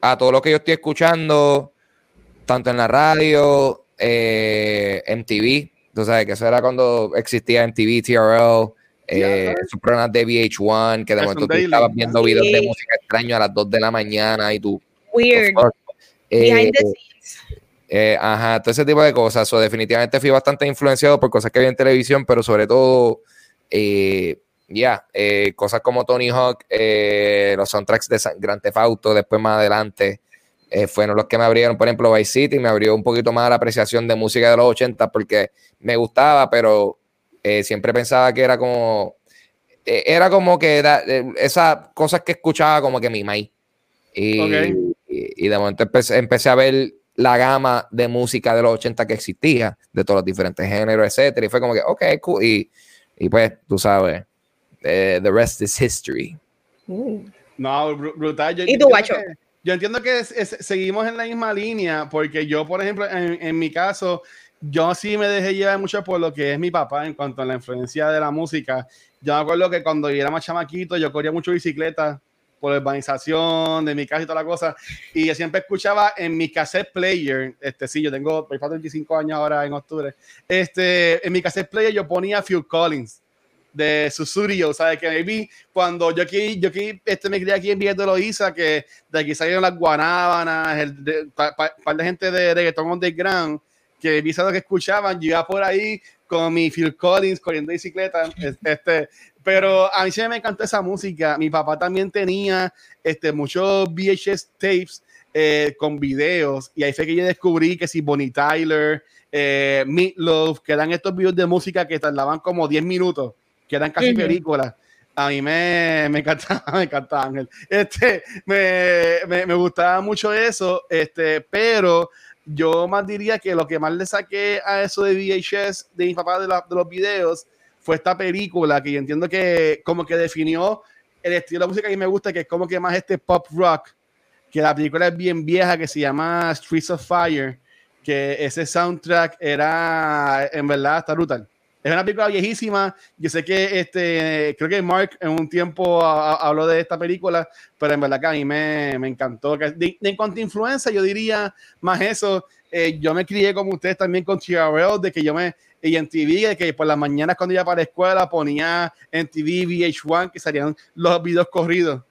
a todo lo que yo estoy escuchando, tanto en la radio, eh, MTV, tú sabes que eso era cuando existía MTV, TRL, eh, esos programas de VH1, que de momento tú estabas viendo videos de música extraña a las 2 de la mañana y tú... Weird. Eh, Behind the scenes. eh, ajá, todo ese tipo de cosas. So, definitivamente fui bastante influenciado por cosas que vi en televisión, pero sobre todo, eh, ya, eh, cosas como Tony Hawk, eh, los soundtracks de San- Grand Theft Auto, después más adelante, eh, fueron los que me abrieron, por ejemplo, Vice City, me abrió un poquito más la apreciación de música de los 80 porque me gustaba, pero eh, siempre pensaba que era como, era como que era, esas cosas que escuchaba como que mi maíz. Y. y, y de momento empecé, empecé a ver la gama de música de los 80 que existía, de todos los diferentes géneros, etcétera, y fue como que, ok, cool, y, y pues, tú sabes, eh, the rest is history. No, br- brutal. Yo, ¿Y tú, entiendo Guacho? que- yo entiendo que es- es- seguimos en la misma línea, porque yo, por ejemplo, en, en mi caso, yo sí me dejé llevar mucho por lo que es mi papá en cuanto a la influencia de la música. Yo me acuerdo que cuando yo era más chamaquito, yo corría mucho bicicleta por urbanización de mi casa y toda la cosa, y yo siempre escuchaba en mi cassette player, este sí, yo tengo, para 25 años ahora en octubre, este, en mi cassette player yo ponía Phil Collins de Susurio, ¿sabes? Que maybe cuando yo aquí, yo aquí, este me crié aquí en Villa de Loíza, que de aquí salieron las guanábanas, el pa- pa- par de gente de reggaetón underground, que vi lo que escuchaban, yo iba por ahí con mi Phil Collins corriendo bicicleta, es- este, pero a mí sí me encantó esa música, mi papá también tenía este, muchos VHS tapes eh, con videos, y ahí fue que yo descubrí que si Bonnie Tyler, eh, Meatloaf, que eran estos videos de música que tardaban como 10 minutos, que eran casi Ujú. películas. A mí me, me encantaba, *laughs* me encantaba Ángel. Este, me, me, me gustaba mucho eso, este, pero yo más diría que lo que más le saqué a eso de VHS de mi papá de, la- de los videos fue esta película que yo entiendo que como que definió el estilo de música que me gusta, que es como que más este pop rock, que la película es bien vieja, que se llama Streets of Fire, que ese soundtrack era en verdad está brutal. Es una película viejísima. Yo sé que este, creo que Mark en un tiempo a- a- habló de esta película, pero en verdad que a mí me, me encantó. De- de- en cuanto a influencia, yo diría más eso. Eh, yo me crié como ustedes también con TRL, de que yo me, y en TV, de que por las mañanas cuando iba para la escuela ponía en TV VH1 que salían los videos corridos.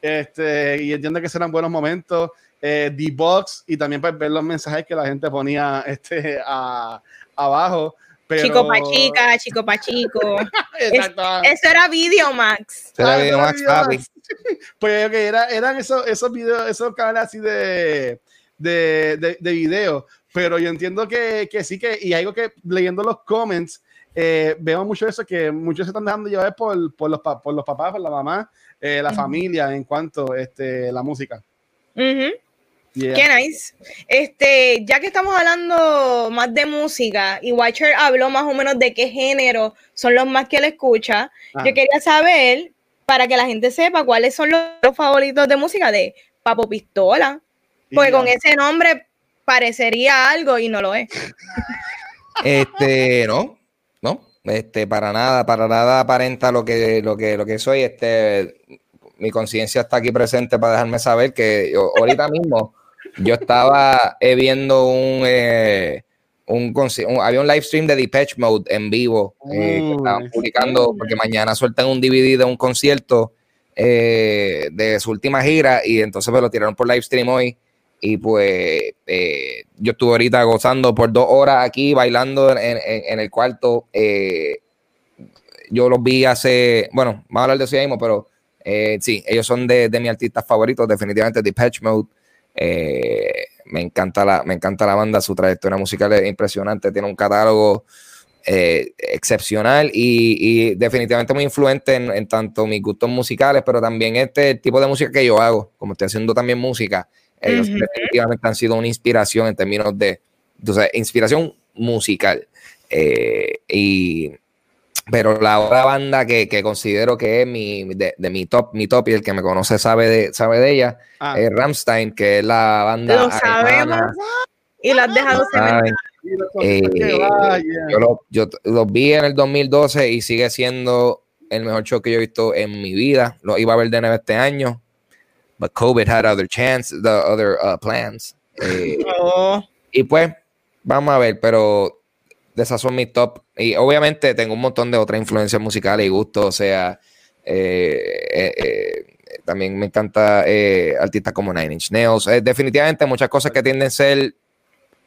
Este, y entiendo que serán buenos momentos. Eh, D-Box y también pues, ver los mensajes que la gente ponía *laughs* este, a- abajo. Pero... Chico pa' chica, chico pa' chico. *laughs* Exacto. Eso era Videomax. Ah, eso Max era Papi. videos. *laughs* Pues ok, era- eran esos, esos videos, esos canales así de, de, de, de video. Pero yo entiendo que, que sí que, y algo que leyendo los comments, eh, veo mucho eso, que muchos se están dejando llevar por, por, los, por los papás, por la mamá, eh, la familia en cuanto este, la música. Ujú. Yeah. Qué nice. Este, ya que estamos hablando más de música y Watcher habló más o menos de qué género son los más que él escucha, Ah. yo quería saber, para que la gente sepa cuáles son los, los favoritos de música de Papo Pistola, porque Yeah. con ese nombre parecería algo y no lo es. *laughs* Este, no, no. Este, para nada, para nada aparenta lo que, lo que, lo que soy. Este, mi conciencia está aquí presente para dejarme saber que yo, ahorita mismo yo estaba eh, viendo un, eh, un, había un live stream de Depeche Mode en vivo eh, que estaban publicando porque mañana sueltan un DVD de un concierto de su última gira y entonces me lo tiraron por live stream hoy y pues yo estuve ahorita gozando por dos horas aquí bailando en, el cuarto yo los vi hace, bueno, vamos a hablar de eso mismo, pero eh, sí, ellos son de, de mis artistas favoritos, definitivamente Depeche Mode. Eh, me, encanta la, me encanta la banda, su trayectoria musical es impresionante, tiene un catálogo eh, excepcional y, definitivamente muy influente en, tanto mis gustos musicales, pero también este tipo de música que yo hago, como estoy haciendo también música, ellos definitivamente han sido una inspiración en términos de, entonces, inspiración musical. y pero la otra banda que, que considero que es mi, de, de, mi top, mi top, y el que me conoce sabe de, sabe de ella, ah. es Ramstein, que es la banda. Lo sabemos. Y lo has dejado eh, yo, lo, yo los vi en el 2012 y sigue siendo el mejor show que yo he visto en mi vida. Lo iba a ver de nuevo este año. But COVID had other chance, the other uh, plans. Eh, oh. Y pues, vamos a ver, pero de esas son mis top. Y obviamente tengo un montón de otras influencias musicales y gustos, o sea, eh, eh, eh, también me encanta artistas como Nine Inch Nails. definitivamente muchas cosas que tienden a ser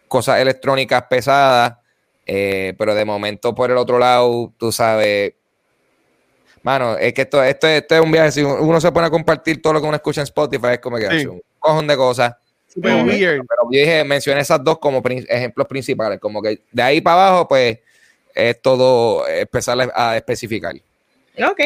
cosas electrónicas pesadas, pero de momento por el otro lado, tú sabes, mano, es que esto, esto, es un viaje, si uno se pone a compartir todo lo que uno escucha en Spotify, es como que hace un cojón de cosas. Pero, yo dije, mencioné esas dos como ejemplos principales, como que de ahí para abajo, pues es todo empezar a especificar. Ok.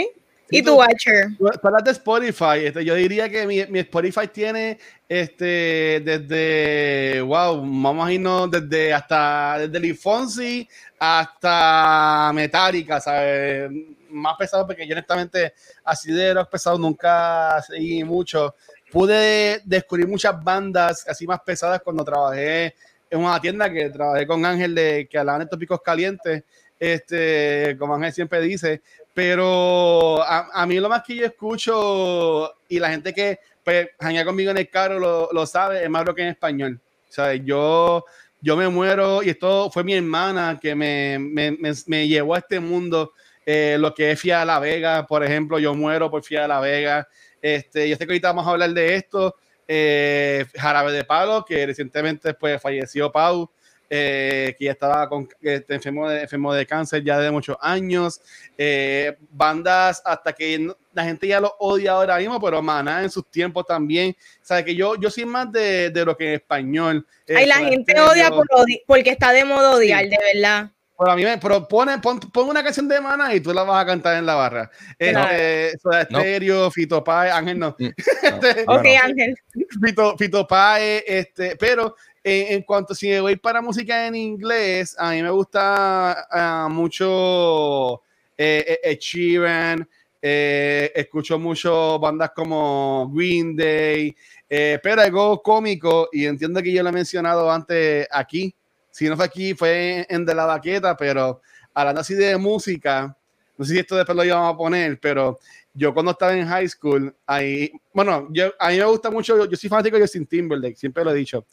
¿Y tu Watcher? Para de Spotify, este, yo diría que mi, mi, Spotify tiene este desde, wow, vamos a irnos desde hasta desde Lee Fonsi hasta Metallica, ¿sabes? Más pesado porque yo honestamente así de los pesados nunca seguí mucho pude descubrir muchas bandas así más pesadas cuando trabajé en una tienda que trabajé con Ángel de que hablaban de tópicos calientes, este, como Ángel siempre dice, pero a, mí lo más que yo escucho y la gente que pues, conmigo en el carro lo, lo, sabe, es más lo que en español. O sea, yo, yo me muero y esto fue mi hermana que me, me, me, llevó a este mundo. Eh, lo que es Fia La Vega, por ejemplo, yo muero por Fia La Vega. Este, yo sé que ahorita vamos a hablar de esto. Eh, Jarabe de Palo, que recientemente pues, falleció Pau, eh, que ya estaba con, este, enfermo, de, enfermo de cáncer ya de muchos años. Eh, bandas hasta que la gente ya lo odia ahora mismo, pero Maná en sus tiempos también. O sea, que yo, yo soy más de, de lo que en español. Ay, la gente odia por porque está de modo odiar, de verdad. Pero a mí me pero pone, pon, una canción de Mana y tú la vas a cantar en la barra. Este, no. Estéreo, Fito Pai, Ángel no. Mm, *laughs* este, ok, Ángel. Fito, Fito Pai, este, pero en, cuanto si me voy para música en inglés, a mí me gusta uh, mucho eh, eh, Sheeran, eh, escucho mucho bandas como Green Day, eh, pero algo cómico, y entiendo que yo lo he mencionado antes aquí, si no fue aquí, fue en, De la Baqueta, pero hablando así de música, no sé si esto después lo íbamos a poner, pero yo cuando estaba en high school, ahí, bueno, yo, a mí me gusta mucho, yo, soy fanático de Justin Timberlake, siempre lo he dicho,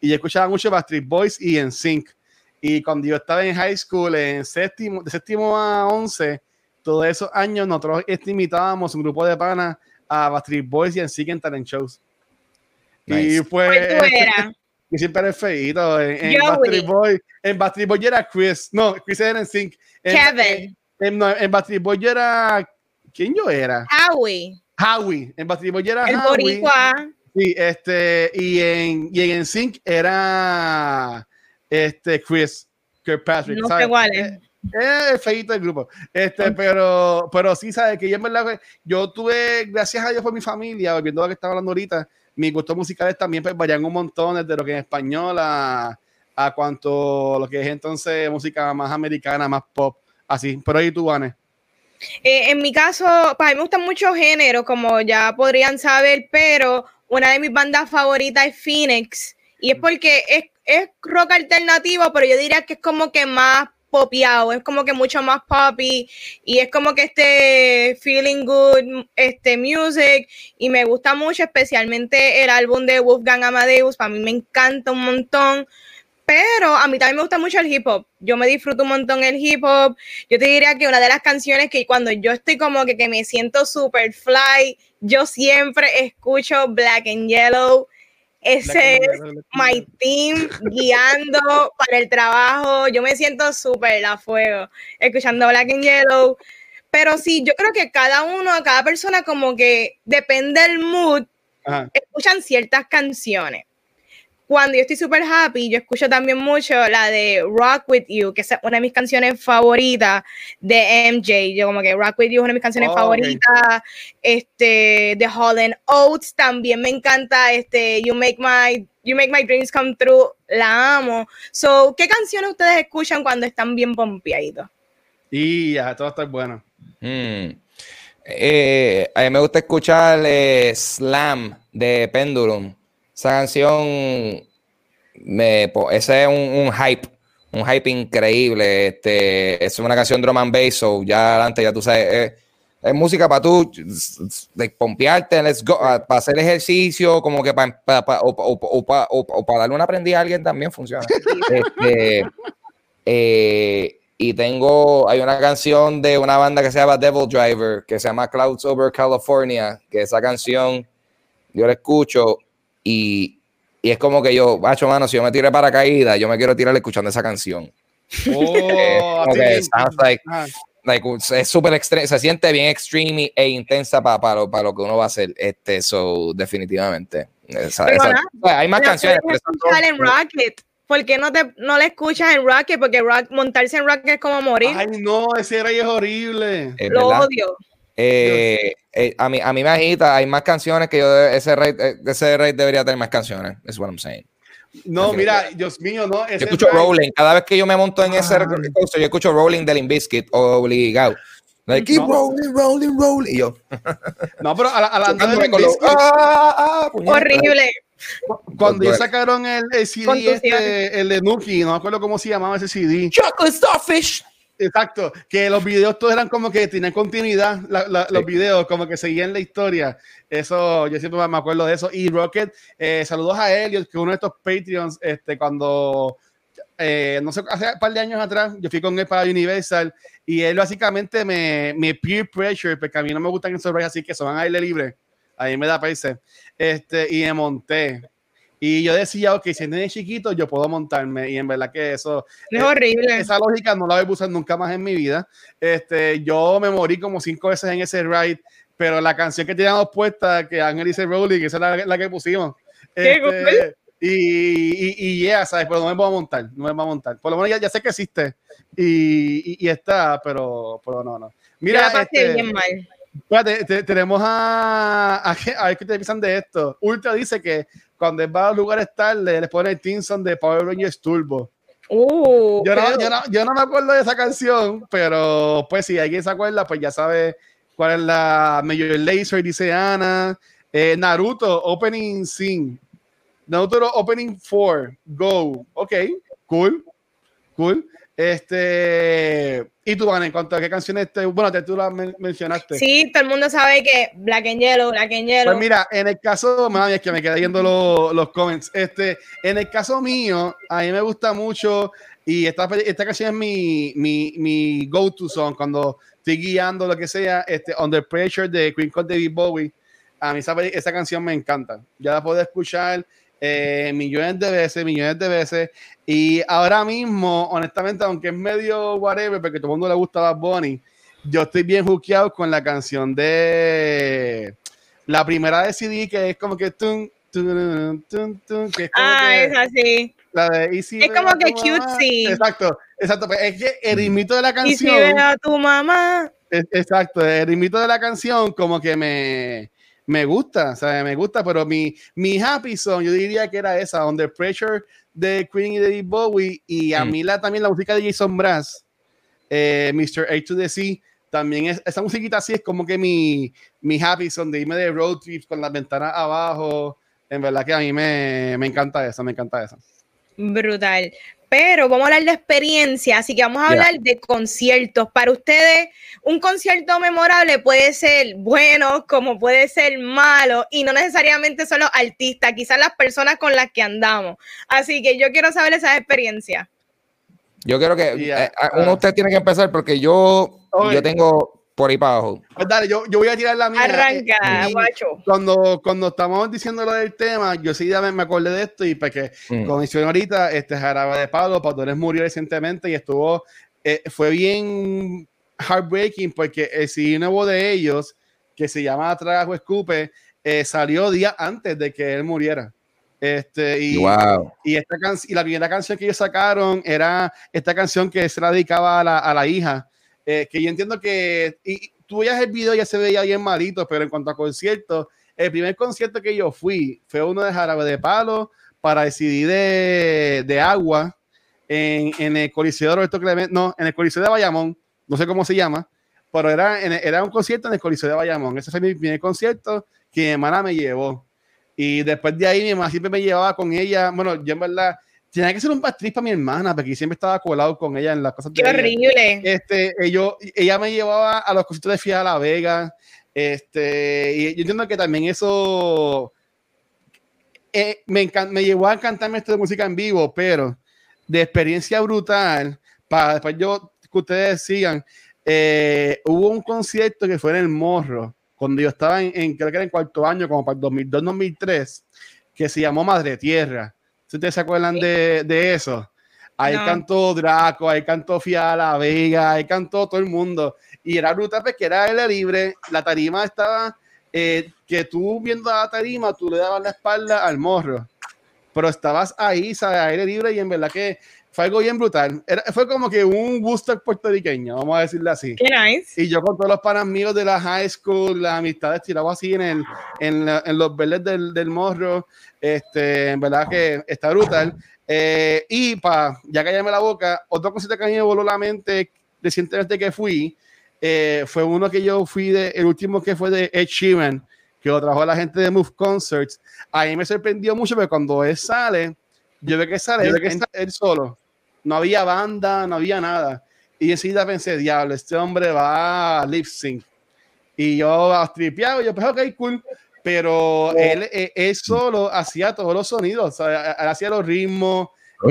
y yo escuchaba mucho Backstreet Boys y en Sync, y cuando yo estaba en high school, en séptimo, de séptimo a once, todos esos años nosotros invitábamos un grupo de panas a Backstreet Boys y en Sync en talent shows. Y pues... Siempre era feito. En, en Backstreet Boy, en Backstreet Boy era Chris. No, Chris era en Sync. Kevin. En, no, en Backstreet Boy era. ¿Quién yo era? Howie. Howie. En Backstreet Boy era El Howie. Boricua. Sí, este. Y en, y en Sync era. Este, Chris Kirkpatrick. No sé cuál es. Es feito el grupo. Este, pero, pero sí, sabes que yo en verdad, yo tuve, gracias a Dios por mi familia, volviendo a lo que estaba hablando ahorita, mis gustos musicales también pues, varían un montón desde lo que es español a, a cuanto lo que es entonces música más americana, más pop, así. Pero ahí tú, Vane. Eh, en mi caso, para mí me gustan muchos géneros, como ya podrían saber, pero una de mis bandas favoritas es Phoenix. Y es porque es, es rock alternativo, pero yo diría que es como que más popeado, es como que mucho más poppy y es como que este feeling good, este music y me gusta mucho, especialmente el álbum de Wolfgang Amadeus, para mí me encanta un montón. Pero a mí también me gusta mucho el hip hop. Yo me disfruto un montón el hip hop. Yo te diría que una de las canciones que cuando yo estoy como que, que me siento super fly, yo siempre escucho Black and Yellow. Ese es my team guiando para el trabajo. Yo me siento súper a fuego escuchando Black and Yellow. Pero sí, yo creo que cada uno, cada persona como que depende del mood, Ajá. escuchan ciertas canciones. Cuando yo estoy súper happy, yo escucho también mucho la de Rock With You, que es una de mis canciones favoritas de MJ. Yo como que Rock With You es una de mis canciones Oh, favoritas. Este, The Holland Oates también me encanta. Este, You Make My You Make My Dreams Come True, la amo. So, ¿qué canciones ustedes escuchan cuando están bien pompeaditos? Y ya, todo está bueno. Mm. Eh, a mí me gusta escuchar eh, Slam de Pendulum. Esa canción, me, po- ese es un, un hype, un hype increíble. Este, es una canción drum and bass, so ya adelante, ya tú sabes, es, es música para tú de pompearte, let's go, para hacer ejercicio, como que para o, o- o- pa- o- o para darle una prendida a alguien también funciona. *laughs* Este, eh, y tengo, hay una canción de una banda que se llama Devil Driver, que se llama Clouds Over California, que esa canción yo la escucho y, y es como que yo, macho, mano, si yo me tiré para caída, yo me quiero tirar escuchando esa canción. *laughs* Oh, *laughs* like- Ajá. like, es súper extremo, se siente bien extreme e intensa para lo, para lo que uno va a hacer. Este, so, definitivamente. Esa- Pero esa- nada, hay más La canciones. en Rocket. ¿Por qué no, te, no la escuchas en Rocket? Porque rock, montarse en Rocket es como morir. Ay, no, ese rey es horrible. es Lo verdad. odio. Eh, eh, a, mí, a mí me agita, hay más canciones que yo, de- ese rey, eh, ese rey debería tener más canciones, es what I'm saying. No, mira, Dios mío, no. Ese Yo escucho rey- Rolling, cada vez que yo me monto en ese Ah. coso, yo escucho Rolling de Limp Bizkit obligado. Like, keep No. rolling, rolling, rolling. Y yo, *laughs* No, pero a la- a la- de los- ah, ah, puñeta. Horrible. cuando ellos Pues, sacaron el, el CD, este, el de Nuki, no me acuerdo cómo se llamaba ese CD. Chocolate Starfish. Exacto, que los videos todos eran como que tenían continuidad, la- la- los videos como que seguían la historia. Eso, yo siempre me acuerdo de eso. Y Rocket, eh, saludos a Elliot, que uno de estos Patreons, este, cuando, eh, no sé, hace un par de años atrás, yo fui con él para Universal y él básicamente me, me peer pressure, porque a mí no me gustan esos rides así que son a aire libre. A mí me da paise. Este, y me monté. Y yo decía, ok, si es de chiquito, yo puedo montarme. Y en verdad que eso, Es eh, horrible. esa lógica no la voy a usar nunca más en mi vida. Este, yo me morí como cinco veces en ese ride, pero la canción que teníamos puesta, que Ángel dice Rolling, esa es la, la que pusimos. Qué Este, cool. y, y, y yeah, ¿sabes? Pero no me voy a montar, no me voy a montar. Por lo menos ya, ya sé que existe y, y, y está, pero, pero no, no. Mira, la pasé este, bien mal. espérate, te- tenemos a, a, a ver qué te piensan de esto. Ultra dice que cuando él va a lugares tarde, les pone el Tinson de Power Rangers Turbo. Uh, Yo no, qué- yo, no, yo no me acuerdo de esa canción, pero pues si alguien se acuerda, pues ya sabe cuál es la Major Laser, dice Ana. Eh, Naruto Opening Scene. Naruto Opening 4. Go. Ok, cool. Cool. Este. ¿Y tú, Ana, en cuanto a qué canciones te. Bueno, te, tú la men- mencionaste. Sí, todo el mundo sabe que Black and Yellow, Black and Yellow. Pues mira, en el caso, mami, es que me quedé viendo los, los comments. Este, en el caso mío, a mí me gusta mucho y esta, esta canción es mi, mi, mi go-to song cuando estoy guiando lo que sea. Este, Under Pressure de Queen con David Bowie. A mí esa, esa canción me encanta. Ya la puedo escuchar eh, millones de veces, millones de veces. Y ahora mismo, honestamente, aunque es medio whatever, porque a todo el mundo le gusta Bad Bunny, yo estoy bien hookeado con la canción de la primera de CD que es como que tun, tun, tun, tun, que es como ah, que es así. la de Easy Es como que cutesy. Exacto, exacto. pues es que el ritmito de la Y si canción, a tu mamá. es- exacto, el ritmito de la canción como que me, me gusta, o sea, me gusta, pero mi, mi happy song yo diría que era esa, Under Pressure de Queen y David Bowie, y a Mm. mí la, también la música de Jason Brass, eh, Mr. A to the Sea, también es, esa musiquita así es como que mi, mi happy song de irme de road trips con las ventanas abajo, en verdad que a mí me, me encanta eso, me encanta eso. Brutal. Pero vamos a hablar de experiencia, así que vamos a hablar de conciertos. Para ustedes, un concierto memorable puede ser bueno, como puede ser malo, y no necesariamente son los artistas, quizás las personas con las que andamos. Así que yo quiero saber esas experiencias. Yo creo que eh, uno de ustedes tiene que empezar porque yo, yo tengo por ahí para abajo. Pues dale, yo, yo voy a tirar la mía. Arranca, guacho. Cuando, cuando estamos diciendo lo del tema, yo sí ya me, acordé de esto y porque pues mm. como hicieron ahorita, este Jarabe de Pablo, Pastores murió recientemente y estuvo, eh, fue bien heartbreaking porque el CD nuevo de ellos, que se llama Trabajo Escupe, eh, salió días antes de que él muriera. Este, y, y, esta y la primera canción que ellos sacaron era esta canción que se la dedicaba a la, a la hija eh, que yo entiendo que y, tú veías el video ya se veía bien malito, pero en cuanto a conciertos, el primer concierto que yo fui fue uno de Jarabe de Palo para decidir de, de agua en, en, el Coliseo de Roberto Clemente, no, en el Coliseo de Bayamón, no sé cómo se llama, pero era, era un concierto en el Coliseo de Bayamón. Ese fue mi primer concierto que mi hermana me llevó. Y después de ahí mi mamá siempre me llevaba con ella. Bueno, yo en verdad tenía que ser un patriz para mi hermana, porque siempre estaba colado con ella en las cosas. Qué horrible. Este, ella me llevaba a los cositos de Fiat a La Vega. Este, y yo entiendo que también eso eh, me, me llevó a encantarme esto de música en vivo, pero de experiencia brutal, para después yo que ustedes sigan, eh, hubo un concierto que fue en el Morro, cuando yo estaba en, en creo que era en cuarto año, como para el 2002-2003, que se llamó Madre Tierra si ustedes se acuerdan de, de eso. Ahí cantó Draco, ahí cantó Fiala, Vega, ahí cantó todo el mundo. Y era brutal porque era aire libre. La tarima estaba, eh, que tú viendo la tarima, tú le dabas la espalda al morro. Pero estabas ahí, ¿sabes? Aire libre y en verdad que fue algo bien brutal. Era, fue como que un gusto puertorriqueño, vamos a decirle así. Qué nice. Y yo con todos los panas míos de la high school, las amistades tirado así en, el, en, en los verdes del, del, morro, este, en verdad que está brutal. Eh, y para ya callarme la boca, otra cosita que a mí me voló la mente recientemente que fui, eh, fue uno que yo fui de, el último que fue de Ed Sheeran, que lo trajo la gente de Move Concerts. A mí me sorprendió mucho porque cuando él sale, yo veo que sale, yo que él solo no había banda, no había nada. Y enseguida pensé, diablo, este hombre va a lip sync. Y yo tripeado, yo pensé, ok, cool. Pero él, él, solo hacía todos los sonidos, hacía los ritmos. Oh,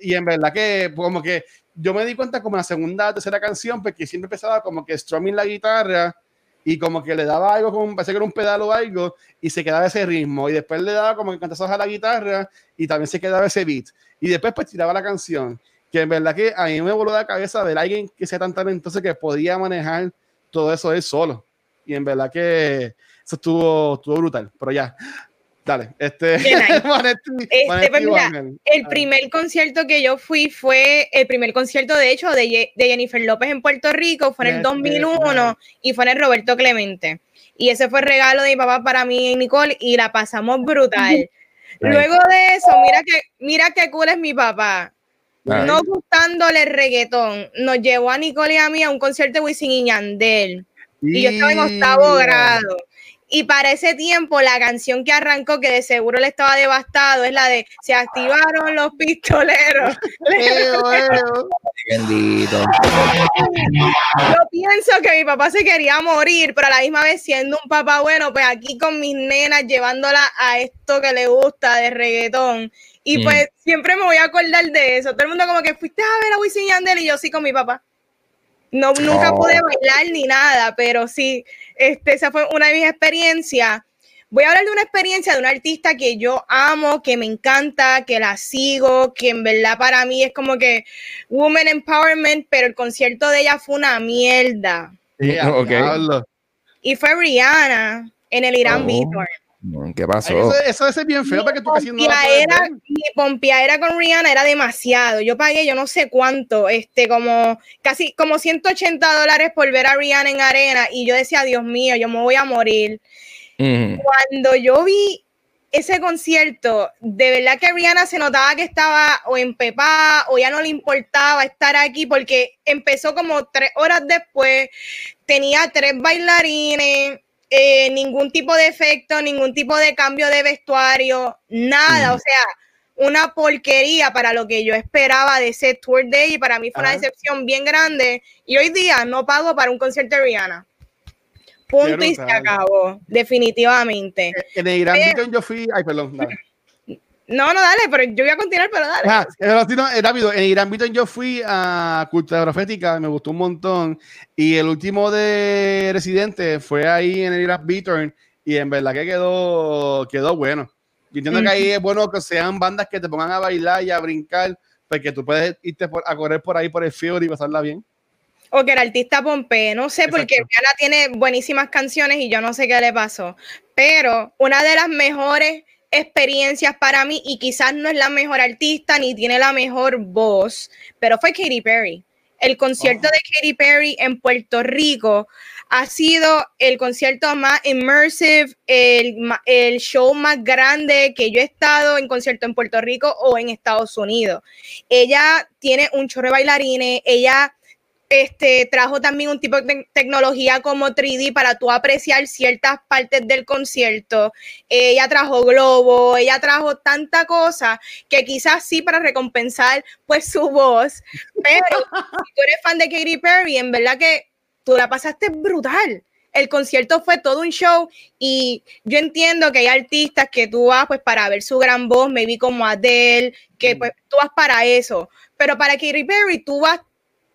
y, en, verdad que, como que yo me di cuenta como en la segunda, tercera canción, porque siempre empezaba como que strumming la guitarra y como que le daba algo, como parece que era un pedal o algo, y se quedaba ese ritmo. Y después le daba como que cantaba a la guitarra y también se quedaba ese beat. Y después pues tiraba la canción que en verdad que a mí me voló la cabeza ver a alguien que sea tan talentoso que podía manejar todo eso él solo. Y en verdad que eso estuvo, estuvo brutal. Pero ya, dale. Este, *laughs* este pues el primer concierto que yo fui fue el primer concierto, de hecho, de, de Jennifer López en Puerto Rico. Fue en el 2001 y fue en el Roberto Clemente. Y ese fue el regalo de mi papá para mí y Nicole y la pasamos brutal. Luego de eso, mira que, mira qué cool es mi papá no gustándole el reggaetón, nos llevó a Nicole y a mí a un concierto de Wisin y Yandel. Y yo estaba en octavo grado. Y para ese tiempo, la canción que arrancó, que de seguro le estaba devastado, es la de Se activaron los pistoleros. *laughs* Bendito. Yo pienso que mi papá se quería morir, pero a la misma vez, siendo un papá bueno, pues aquí con mis nenas, llevándola a esto que le gusta de reggaetón. Y mm. pues siempre me voy a acordar de eso. Todo el mundo como que fuiste a ver a Wisin y Yandel y yo sí con mi papá. No, nunca pude bailar ni nada, pero sí, este, esa fue una de mis experiencias. Voy a hablar de una experiencia de una artista que yo amo, que me encanta, que la sigo, que en verdad para mí es como que Woman Empowerment, pero el concierto de ella fue una mierda. Y fue Rihanna en el Irán oh. ¿Qué pasó? Eso, es bien feo para que tú casi no era, Mi pompiadera con Rihanna era demasiado. Yo pagué yo no sé cuánto, este, como casi como 180 dólares por ver a Rihanna en arena y yo decía, Dios mío, yo me voy a morir. Cuando yo vi ese concierto, de verdad que Rihanna se notaba que estaba o en Pepa o ya no le importaba estar aquí porque empezó como tres horas después, tenía tres bailarines eh, ningún tipo de efecto, ningún tipo de cambio de vestuario, nada. Mm. O sea, una porquería para lo que yo esperaba de ese tour day y para mí fue una decepción bien grande y hoy día no pago para un concierto de Rihanna. Punto y se acabó, definitivamente. En el Beaton yo fui. Ay, perdón. dale. No, no, dale, pero yo voy a continuar, pero dale. No, eh, rápido. En Irán Beaton yo fui a Cultura Profética, me gustó un montón. Y el último de Residente fue ahí en el Irán Beaton. Y en verdad que quedó, quedó bueno. Yo entiendo que ahí es bueno que sean bandas que te pongan a bailar y a brincar, porque tú puedes irte por- a correr por ahí por el field y pasarla bien. O que el artista Pompe, no sé, porque Exacto. Rihanna tiene buenísimas canciones y yo no sé qué le pasó. Pero una de las mejores experiencias para mí, y quizás no es la mejor artista ni tiene la mejor voz, pero fue Katy Perry. El concierto Oh. de Katy Perry en Puerto Rico ha sido el concierto más immersive, el, el show más grande que yo he estado en concierto en Puerto Rico o en Estados Unidos. Ella tiene un chorro de bailarines, ella este, trajo también un tipo de tec- tecnología como 3D para tú apreciar ciertas partes del concierto. Ella trajo globo, ella trajo tanta cosa que quizás sí para recompensar pues su voz, pero *laughs* si tú eres fan de Katy Perry, en verdad que tú la pasaste brutal. El concierto fue todo un show y yo entiendo que hay artistas que tú vas pues para ver su gran voz, maybe como Adele, que pues tú vas para eso, pero para Katy Perry tú vas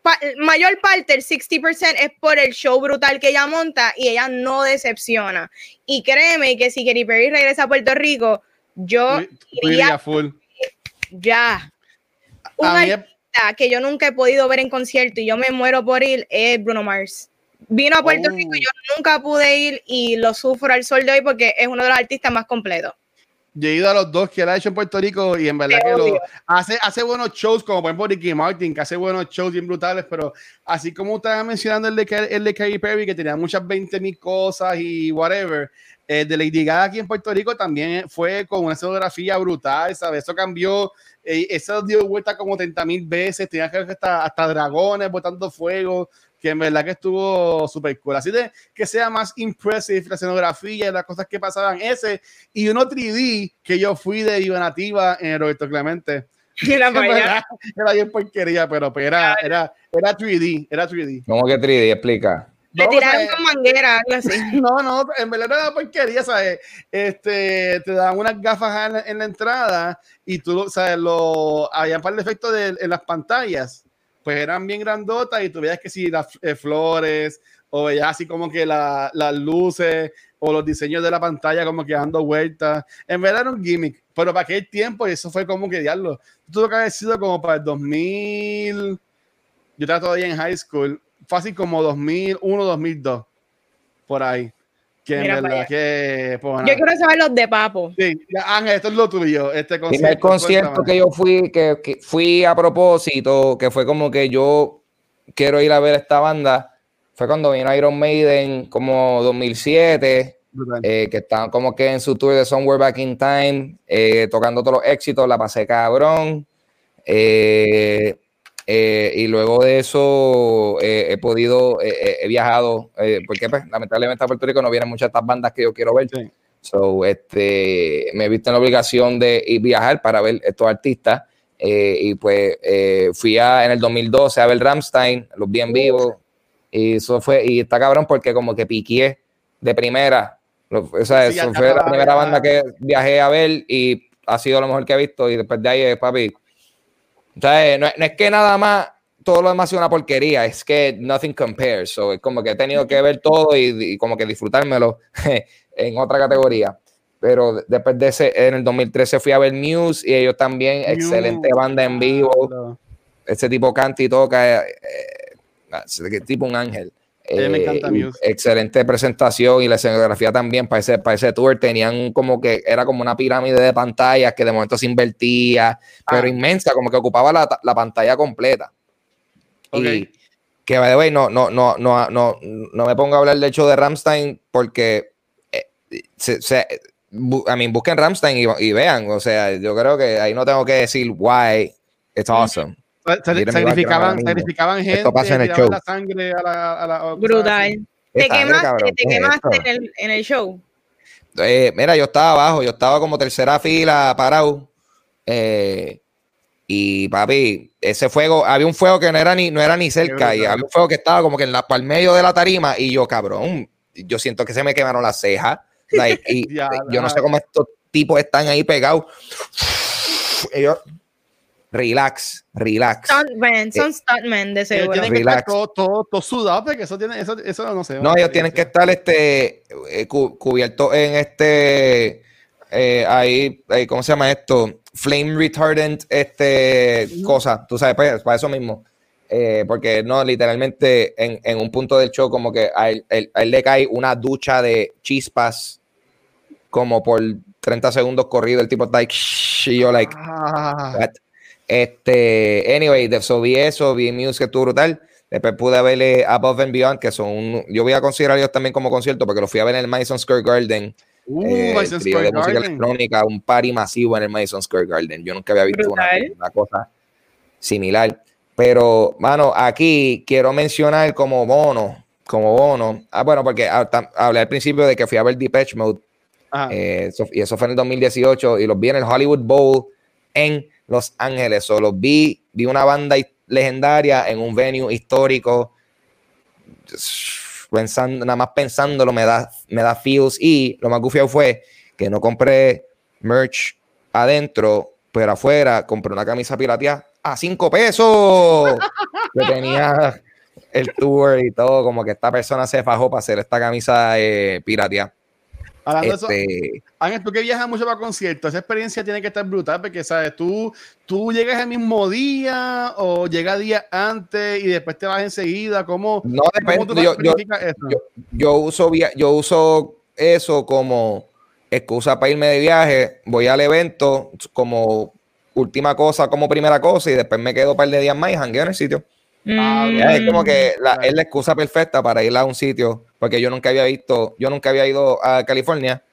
pa- mayor parte, el 60% es por el show brutal que ella monta y ella no decepciona. Y créeme que si Katy Perry regresa a Puerto Rico, yo iría full. ya. Un artista que yo nunca he podido ver en concierto y yo me muero por ir es Bruno Mars. Vino a Puerto Oh. Rico, yo nunca pude ir y lo sufro al sol de hoy porque es uno de los artistas más completos. Yo he ido a los dos que él ha hecho en Puerto Rico y en verdad Te que lo, hace, hace buenos shows, como por ejemplo Ricky Martin, que hace buenos shows bien brutales, pero así como estaba mencionando el de, el de Katy Perry, que tenía muchas 20 mil cosas y whatever, el de Lady Gaga aquí en Puerto Rico también fue con una escenografía brutal, ¿sabes? Eso cambió, eh, eso dio vuelta como 30 mil veces, tenía que ver hasta, hasta dragones botando fuego, que en verdad que estuvo súper cool. Así de que sea más impressive la escenografía y las cosas que pasaban. Ese y uno 3D que yo fui de Viva Nativa en Roberto Clemente. *laughs* Verdad, era bien porquería, pero pues era, era, era 3D, era 3D. ¿Cómo que 3D? Explica. Le tiraron con manguera, algo así. *laughs* no, no, en verdad no era porquería, ¿sabes? Este, te dan unas gafas en la, en la entrada y tú, ¿sabes? Lo, había un par de efectos de- en las pantallas, pues eran bien grandotas y tú veías que si las eh, flores o veías así como que la- las luces o los diseños de la pantalla como que dando vueltas. En verdad era un gimmick, pero para aquel tiempo eso fue como que diablo. Tuvo que haber sido como para el 2000, yo estaba todavía en high school, fácil como 2001, 2002, por ahí. Que en verdad que. pues, Yo quiero saber los de Papo. Sí, Ángel, esto es lo tuyo. Este concierto. Primer concierto cuéntame. que yo fui, que, que fui a propósito, que fue como que yo quiero ir a ver esta banda, fue cuando vino Iron Maiden, como 2007, Brutal. eh, que estaban como que en su tour de Somewhere Back in Time, eh, tocando todos los éxitos, la pasé cabrón. eh, eh, y luego de eso eh, he podido, eh, eh, he viajado, porque pues, lamentablemente a Puerto Rico no vienen muchas de estas bandas que yo quiero ver. Sí. So, este, me he visto en la obligación de ir viajar para ver estos artistas. y pues eh, fui a, en el 2012 a ver Ramstein, los vi en vivo. Y eso fue, y está cabrón porque como que piqué de primera. Lo- o sea, Sí, eso fue la primera banda que viajé a ver y ha sido lo mejor que he visto. Y después de ahí, papi. O sea, eh, no, no es que nada más todo lo demás sea una porquería, es que nothing compares. So, es como que he tenido que ver todo y, y como que disfrutármelo *laughs* en otra categoría. Pero de- después de ese, en el 2013 fui a ver Muse y ellos también, excelente banda en vivo. Ese tipo canta y toca, eh, eh, ese tipo un ángel. A mí me Eh, encanta Muse. Excelente presentación y la escenografía también para ese, para ese tour. Tenían como que era como una pirámide de pantallas que de momento se invertía, pero Ah. inmensa, como que ocupaba la, la pantalla completa. Ok. Y que, by the way, no, no, no, no, no, no me pongo a hablar del hecho de Ramstein porque eh, se, se- bu- I mean, busquen Ramstein y, y vean. O sea, yo creo que ahí no tengo que decir why it's awesome. Sacrificaban, sacrificaban gente, Esto pasa en el show. la sangre a la. A la Brutal. Te quemaste, cabrón, te ¿qué es quemaste en el, en el show. Eh, mira, yo estaba abajo, yo estaba como tercera fila parado Eh, y papi, ese fuego, había un fuego que no era ni, no era ni cerca, y había un fuego que estaba como que en la, el medio de la tarima, y yo, cabrón, yo siento que se me quemaron las cejas. y *laughs* yo no sé cómo estos tipos están ahí pegados. Ellos, relax, relax. Stuntman, son eh, stuntmen de seguro. Tienen que estar todo, todo, todo sudado porque eso tiene, eso, eso no sé. No, ellos tienen que estar este eh, cubiertos en este eh, ahí, ahí, ¿cómo se llama esto? Flame retardant, este cosa, tú sabes, pues, para eso mismo. Eh, porque no, literalmente en, en, un punto del show, como que a él, a él, le cae una ducha de chispas como por 30 segundos corrido. El tipo está like, y yo, like, ah. Este, anyway, de eso vi eso, vi Muse que estuvo brutal. Después pude verle Above and Beyond, que son, yo voy a considerar ellos también como concierto, porque lo fui a ver en el Madison Square Garden. Uh, eh, Madison Square de música electrónica, un party masivo en el Madison Square Garden. Yo nunca había visto una, una, cosa similar. Pero, mano, aquí quiero mencionar como bono, como bono. Ah, bueno, porque hablé al principio de que fui a ver Depeche Mode. Eh, y eso fue en el 2018 y los vi en el Hollywood Bowl en los Ángeles. Solo vi, vi una banda legendaria en un venue histórico. Pensando, nada más pensándolo me da, me da feels. Y lo más gufiado fue que no compré merch adentro, pero afuera compré una camisa pirateada a cinco pesos. que tenía el tour y todo, como que esta persona se fajó para hacer esta camisa eh, pirateada. Hablando de eso, Ángel, tú que viajas mucho para conciertos, esa experiencia tiene que estar brutal porque, ¿sabes? Tú, tú llegas el mismo día o llegas días antes y después te vas enseguida. ¿Cómo, no depende. yo, yo, yo, uso, yo uso eso como excusa para irme de viaje. Voy al evento como última cosa, como primera cosa y después me quedo un par de días más y jangueo en el sitio. Ah, es como que la, es la excusa perfecta para ir a un sitio, porque yo nunca había visto, yo nunca había ido a California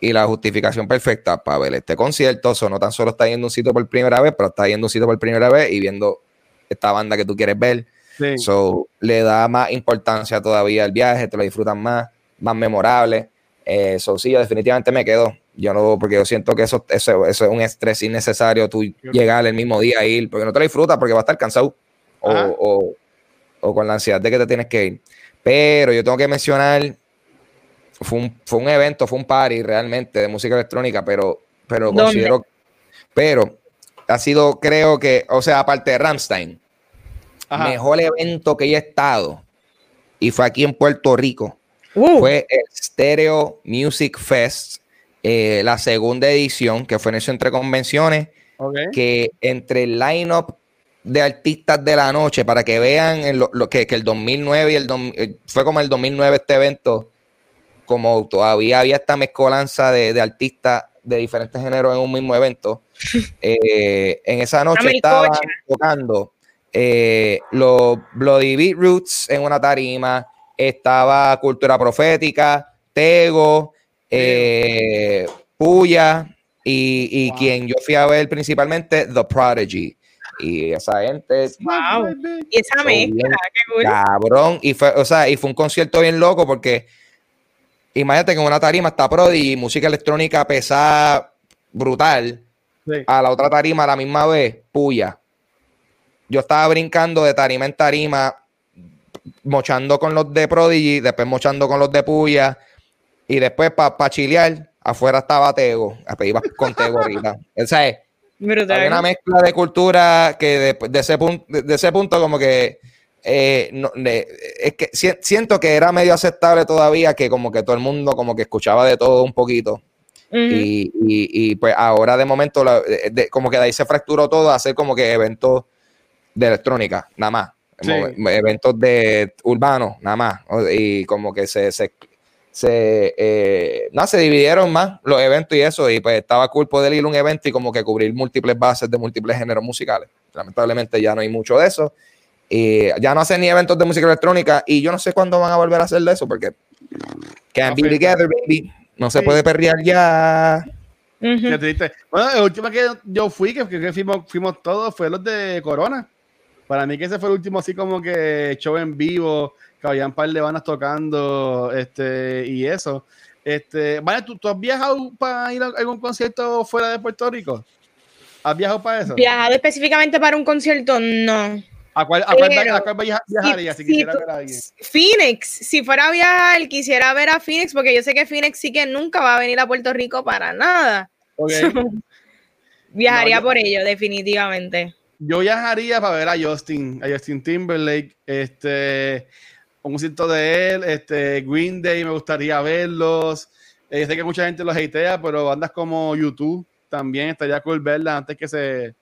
y la justificación perfecta para ver este concierto, o no tan solo está yendo a un sitio por primera vez, pero está yendo a un sitio por primera vez y viendo esta banda que tú quieres ver. So, le da más importancia todavía al viaje, te lo disfrutan más, más memorable. Eso eh, sí, yo definitivamente me quedo. Yo no, porque yo siento que eso, eso, eso es un estrés innecesario, tú llegar el mismo día a ir, porque no te lo disfrutas, porque vas a estar cansado o, con la ansiedad de que te tienes que ir. Pero yo tengo que mencionar, fue un, fue un evento, fue un party realmente de música electrónica, pero, pero considero, pero ha sido, creo que, o sea, aparte de Ramstein, mejor evento que he estado, y fue aquí en Puerto Rico, uh. fue el Stereo Music Fest, eh, la segunda edición, que fue en eso entre convenciones, que entre el lineup de artistas de la noche para que vean lo, que, el 2009 y el eh, fue como el 2009 este evento, como todavía había esta mezcolanza de, artistas de diferentes géneros en un mismo evento. *laughs* Eh, en esa noche estaban tocando eh, los Bloody Beetroots en una tarima, estaba Cultura Profética, Tego, Puya y, quien yo fui a ver principalmente, The Prodigy. Y esa gente. Wow. Y esa mezcla, qué cool. Cabrón. Y fue, o sea, y fue un concierto bien loco porque imagínate que en una tarima está Prodi y música electrónica pesada, brutal. A la otra tarima a la misma vez, puya. Yo estaba brincando de tarima en tarima, mochando con los de Prodigy, después mochando con los de Puya, y después para pa chilear, afuera estaba Tego, iba con Tego ahorita. *laughs* O sea, hay una mezcla de cultura que de, ese, punto, de, ese punto como que eh, es que siento que era medio aceptable todavía que como que todo el mundo como que escuchaba de todo un poquito. y, pues ahora de momento como que de ahí se fracturó todo a hacer como que eventos de electrónica, nada más. Eventos de urbanos, nada más. Y como que se, se, se, eh, no, se dividieron más los eventos y eso, y pues estaba cool poder ir a un evento y como que cubrir múltiples bases de múltiples géneros musicales. Lamentablemente ya no hay mucho de eso. Y ya no hacen ni eventos de música electrónica y yo no sé cuándo van a volver a hacer de eso porque can't be together, baby. No se puede perrear ya. Bueno, la última que yo fui, que, que fuimos, fuimos todos, fue los de Corona. Para mí que ese fue el último así como que show en vivo que había un par de bandas tocando este, y eso. Este, vale, ¿tú, has viajado para ir a algún concierto fuera de Puerto Rico? ¿Has viajado para eso? Viajado específicamente para un concierto, no. ¿A cuál, a cuál, Pero, a cuál viaja- viajarías si, si quisiera ver a alguien? Phoenix, si fuera a viajar, quisiera ver a Phoenix, porque yo sé que Phoenix sí que nunca va a venir a Puerto Rico para nada. *laughs* Viajaría No, yo- por ello, definitivamente. Yo viajaría para ver a Justin, a Justin Timberlake, este, un concierto de él, este, Green Day, me gustaría verlos. Eh, sé que mucha gente los hatea, pero bandas como YouTube también estaría cool verlas antes que se...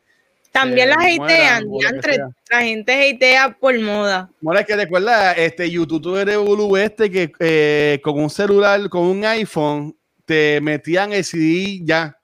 También se las hatean, lo que la gente hatea por moda. Es que recuerda, este YouTube de Bulu este que eh, con un celular, con un iPhone, te metían el CD ya.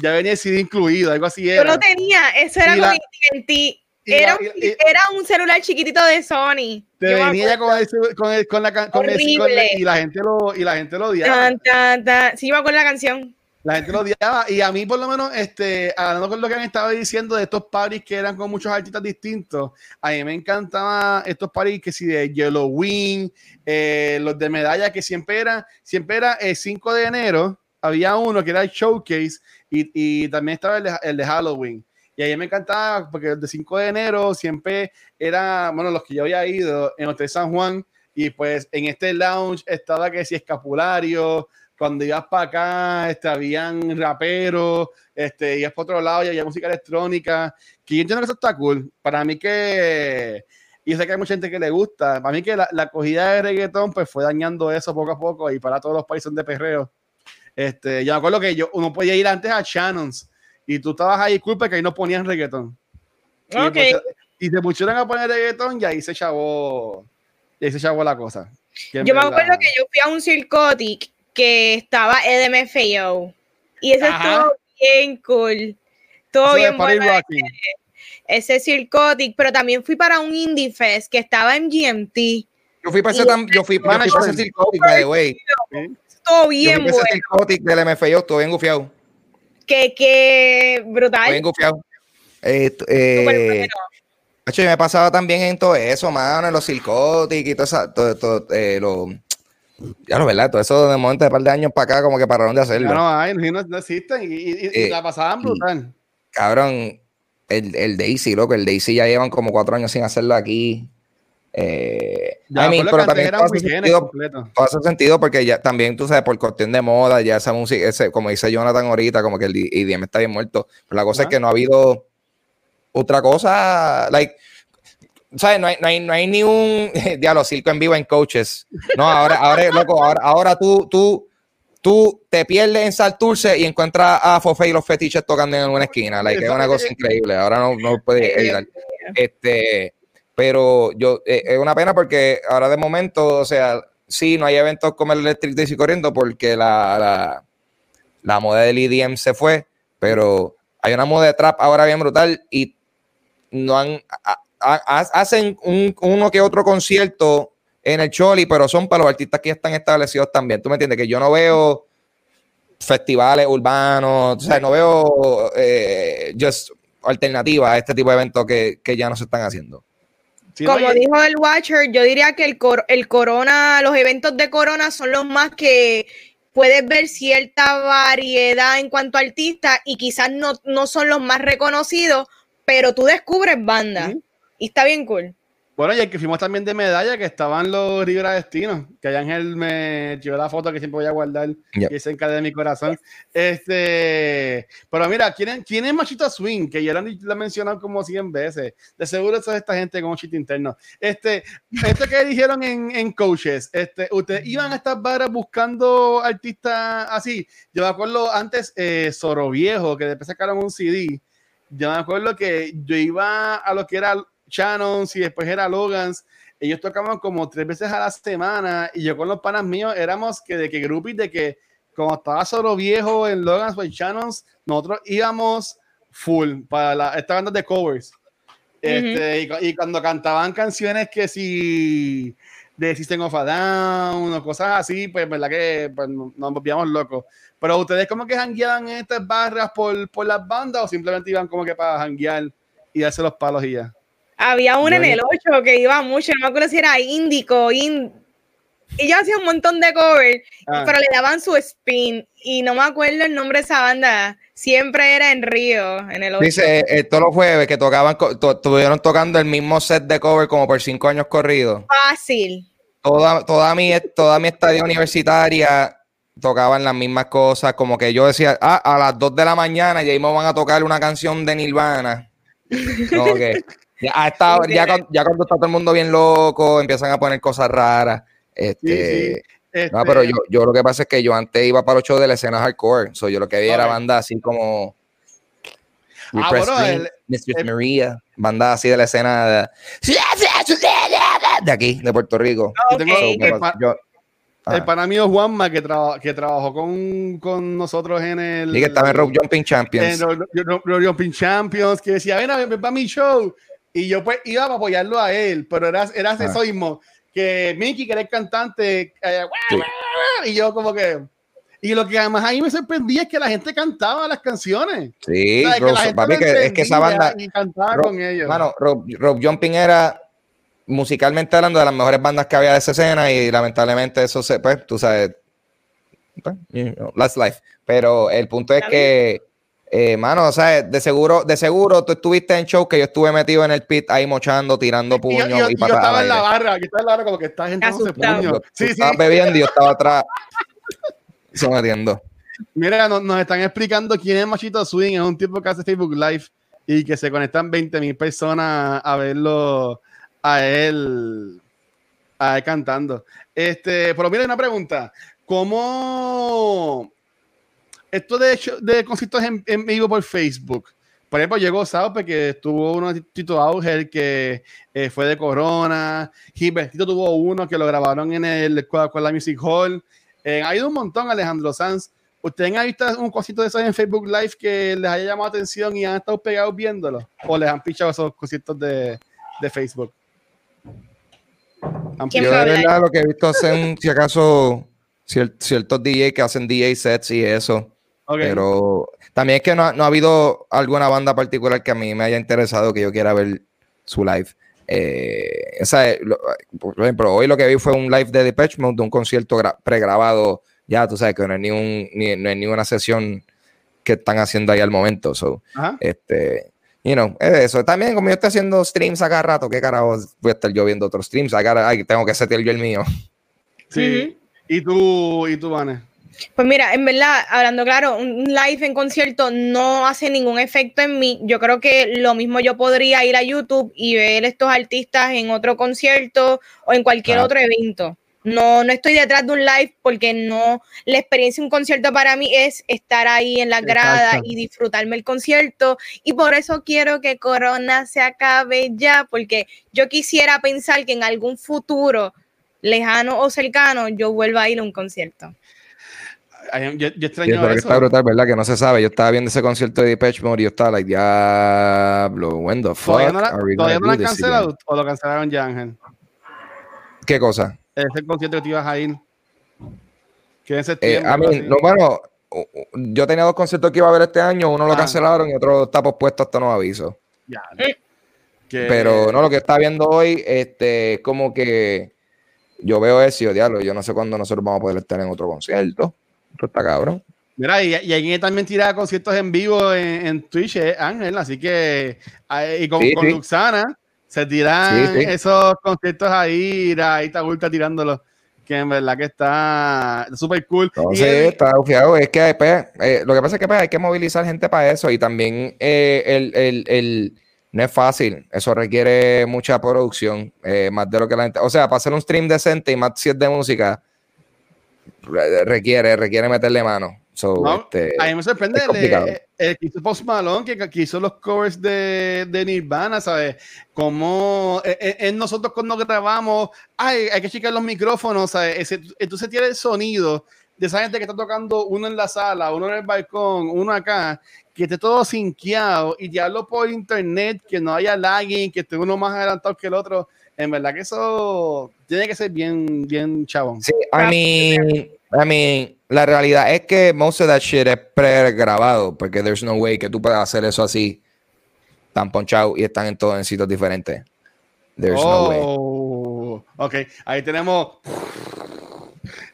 Ya venía el CD incluido, algo así Yo era. lo tenía, eso era Y con la- AT&T. y Era, la- y- era un celular chiquitito de Sony. Te venía con, el, con, el- con la con el- con y la gente lo y la gente lo odiaba. Tan, tan, tan. Sí, me acuerdo la canción. La gente lo odiaba y a mí por lo menos este hablando con lo que han estado diciendo de estos parties que eran con muchos artistas distintos, a mí me encantaban estos parties que si de Yellowwing, eh, los de medalla que siempre era siempre era el 5 de enero, había uno que era el showcase y, y también estaba el de, el de Halloween. Y a mí me encantaba porque el de 5 de enero siempre era, bueno, los que yo había ido en Hotel San Juan y pues en este lounge estaba que si escapulario, cuando ibas para acá, este, habían raperos, este, ibas para otro lado y había música electrónica, que yo entiendo que eso está cool. Para mí que, y sé que hay mucha gente que le gusta, para mí que la, la acogida de reggaetón pues fue dañando eso poco a poco y para todos los países de perreo. Este, yo me acuerdo que yo, uno podía ir antes a Shannon's y tú estabas ahí, culpa que ahí no ponían reggaetón. Y, Ok. pues, y te pusieron a poner reggaetón y ahí se chavó, y ahí se chavó la cosa. Yo me acuerdo que yo fui a un circotic que estaba LMFAO. Y eso Ajá. estuvo bien cool. Todo Eso bien bueno. Rocking. Ese circotic, pero también fui para un Indie Fest que estaba en GMT. Yo fui para ese, tam- yo fui, yo para ese circotic, by the way. Todo Yo bien fui para bueno. ese circotic del MFAO, estuvo bien gufiado. Que, brutal. bien gufiado. Eh, eh, yo me pasaba también en todo eso, mano, en los circotic y todo eso, todo, todo, eh, lo, ya lo verdad, todo eso de momento de par de años para acá, como que pararon de hacerlo. Ya no hay, no, no existen y, y- y Eh, la pasaban y- brutal. Cabrón, el, el Daisy, loco, el Daisy ya llevan como cuatro años sin hacerlo aquí. Ya, I mean, pero también todo hace, sentido, todo hace sentido porque ya también, tú sabes, por cuestión de moda, ya esa música, ese, como dice Jonathan ahorita, como que el IDM está bien muerto. Pero la cosa Ajá. es que no ha habido otra cosa, like, ¿sabes? No hay, no hay, no hay ni un *laughs* diálogo circo en vivo en coaches. No, ahora, ahora, loco, ahora, ahora tú, tú, tú te pierdes en Salturce y encuentras a Fofe y los fetiches tocando en alguna esquina. Like, es una cosa increíble. Ahora no, no puedes evitar. Este, pero yo, eh, es una pena porque ahora de momento, o sea, sí, no hay eventos como el Electric Daisy corriendo porque la, la, moda del EDM se fue, pero hay una moda de trap ahora bien brutal y no han, hacen un, uno que otro concierto en el Choli, pero son para los artistas que ya están establecidos también. ¿Tú me entiendes? Que yo no veo festivales urbanos, o sea, no veo eh, just alternativas a este tipo de eventos que, que ya no se están haciendo. Sí, Como dijo el Watcher, yo diría que el, cor- el Corona, los eventos de Corona son los más que puedes ver cierta variedad en cuanto a artistas y quizás no, no son los más reconocidos, pero tú descubres bandas y está bien cool. Bueno, y el que fuimos también de medalla, que estaban los Rivera Destinos, que allá Ángel me tiró la foto que siempre voy a guardar, Yep. y es en de mi corazón. Este, pero mira, ¿quién es, quién es Machito Swing? Que ya lo, han- lo han mencionado como 100 veces. De seguro eso es esta gente con un chiste interno. Este, esto que dijeron en, en Coaches, este, ustedes iban a estas barras buscando artistas así. Yo me acuerdo antes, eh, Viejo, que después sacaron un CD. Yo me acuerdo que yo iba a lo que era Shannons y después era Logans. Ellos tocaban como tres veces a la semana y yo con los panas míos éramos que de que groupies de que como estaba solo viejo en Logans o en Shannons, nosotros íbamos full para la, esta banda de covers. Este, y, cu- y cuando cantaban canciones que si de System of a Down o cosas así, pues verdad que pues, no- nos volvíamos locos. Pero ustedes como que jangueaban en estas barras por, por las bandas o simplemente iban como que para janguear y darse los palos y ya. Había una en el 8 que iba mucho, no me acuerdo si era Índico, in, ellos hacían un montón de covers, Ah. pero le daban su spin. Y no me acuerdo el nombre de esa banda. Siempre era en Río, en el Dice, eh, todos los jueves que tocaban, to- estuvieron tocando el mismo set de cover como por cinco años corridos. Fácil. Toda, toda, mi, toda mi estadía universitaria tocaban las mismas cosas, como que yo decía, ah, a las 2 de la mañana ya mismo van a tocar una canción de Nirvana. *laughs* Como que ya, a esta hora- ya, cuando, ya cuando está todo el mundo bien loco, empiezan a poner cosas raras. Este, sí. Este, No, pero yo, yo lo que pasa es que yo antes iba para los shows de la escena hardcore. So, yo lo que veía era banda así como. Ah, Repressed bueno, el- Mistress el- Maria, banda así de la escena de, de aquí, de Puerto Rico. So, el, ¿qué pa- pasa? Yo- el Ajá. pana mío Juanma que, traba- que trabajó con, con nosotros en el. Y que estaba en Rope Jumping Champions. los Jumping Champions, que decía, ven a ver, ven para mi show. Y yo pues iba a apoyarlo a él, pero era, era Ah. eso mismo, que Mickey, que era el cantante, eh, Sí. y yo como que... Y lo que además ahí me sorprendía es que la gente cantaba las canciones. Sí, O sea, que Rose- la gente papi, lo que, es que esa banda. Y cantaba Ro- con ellos. Mano, Rope, Rope Jumping era musicalmente hablando de las mejores bandas que había de esa escena y lamentablemente eso se, pues, tú sabes, pues, you know, that's life. Pero el punto es que, eh, mano, o sea, de seguro, de seguro tú estuviste en show que yo estuve metido en el pit ahí mochando, tirando y yo, puños yo- y yo estaba en la barra, yo estaba en la barra como que esta gente no se Asustado. puño. Tú Sí, sí. estabas bebiendo y yo estaba atrás sometiendo. Mira, nos, nos están explicando quién es Machito Swing. Es un tipo que hace Facebook Live y que se conectan 20 mil personas a verlo a él, a él cantando. Este, pero mira, una pregunta. ¿Cómo esto de, show- de conciertos en, en vivo por Facebook? Por ejemplo, llegó Saupe que estuvo uno de Tito Auger que eh, fue de Corona. Gilbertito tuvo uno que lo grabaron en el Coca-Cola Music Hall. Eh, ha ido un montón, Alejandro Sanz. ¿Ustedes han visto un cosito de esos en Facebook Live que les haya llamado atención y han estado pegados viéndolo? ¿O les han pichado esos cositos de, de Facebook? ¿Han ¿Quién Yo de verdad lo que he visto hacen, si acaso, cier- ciertos DJ que hacen DJ sets y eso. Ok. Pero también es que no, ha- no ha habido alguna banda particular que a mí me haya interesado que yo quiera ver su live. Eh, o sea, lo- por ejemplo, hoy lo que vi fue un live de Depeche Mode de un concierto gra- pregrabado. Ya, tú sabes que no es ni, un, ni, no es ni una sesión que están haciendo ahí al momento. So, Ajá. este, you know, es eso. También, como yo estoy haciendo streams a cada rato, ¿qué carajo voy a estar yo viendo otros streams? A cada- ay, tengo que setear yo el mío. Sí. ¿Y tú, y tú, Vane? Pues mira, en verdad, hablando claro, un live en concierto no hace ningún efecto en mí. Yo creo que lo mismo yo podría ir a YouTube y ver estos artistas en otro concierto o en cualquier otro evento. No, no estoy detrás de un live porque no, la experiencia de un concierto para mí es estar ahí en la grada y disfrutarme el concierto. Y por eso quiero que Corona se acabe ya, porque yo quisiera pensar que en algún futuro lejano o cercano yo vuelva a ir a un concierto. Yo, extraño eso que está brutal, ¿verdad? Que no se sabe. Yo estaba viendo ese concierto de Depeche Mode y yo estaba like, diablo, when the fuck ¿Todavía no, la- are we todavía no lo han cancelado again? o lo cancelaron ya, Ángel? ¿Qué cosa? Ese concierto que te ibas a ir. Que en Eh, septiembre. a mí, no, bueno, yo tenía dos conciertos que iba a ver este año, uno lo Ah. cancelaron y otro está pospuesto hasta nuevo aviso. Ya. Eh. Que- Pero no, lo que está viendo hoy, este, es como que yo veo eso y yo, diablo, yo no sé cuándo nosotros vamos a poder estar en otro concierto. Esto está cabrón. Mira, y, y alguien también tira conciertos en vivo en, en Twitch, es Ángel, así que eh, y con, Sí, con sí. Luxana se tiran Sí, esos conciertos ahí, y ahí está Gulta tirándolos, que en verdad que está súper cool. Y Entonces, él- está bufiado. Es que pues, eh, lo que pasa es que pues, hay que movilizar gente para eso y también eh, el, el- el- no es fácil. Eso requiere mucha producción, eh, más de lo que la gente. O sea, para hacer un stream decente y más si es de música, requiere, requiere meterle mano. So, No, este, a mí me sorprende el, que hizo Post Malone, que, que hizo los covers de, de Nirvana, ¿sabes? Como eh, eh, en nosotros cuando grabamos, ay, hay que checar los micrófonos, ¿sabes? Entonces tiene el sonido de esa gente que está tocando uno en la sala, uno en el balcón, uno acá, que esté todo sinqueado y diablo por internet, que no haya lagging, que esté uno más adelantado que el otro. En verdad que eso tiene que ser bien, bien chabón. Sí, I mean, I mean, la realidad es que most of that shit es pregrabado, porque there's no way que tú puedas hacer eso así, tan ponchado y están en todos en sitios diferentes. There's no way. Oh. Ok, ahí tenemos.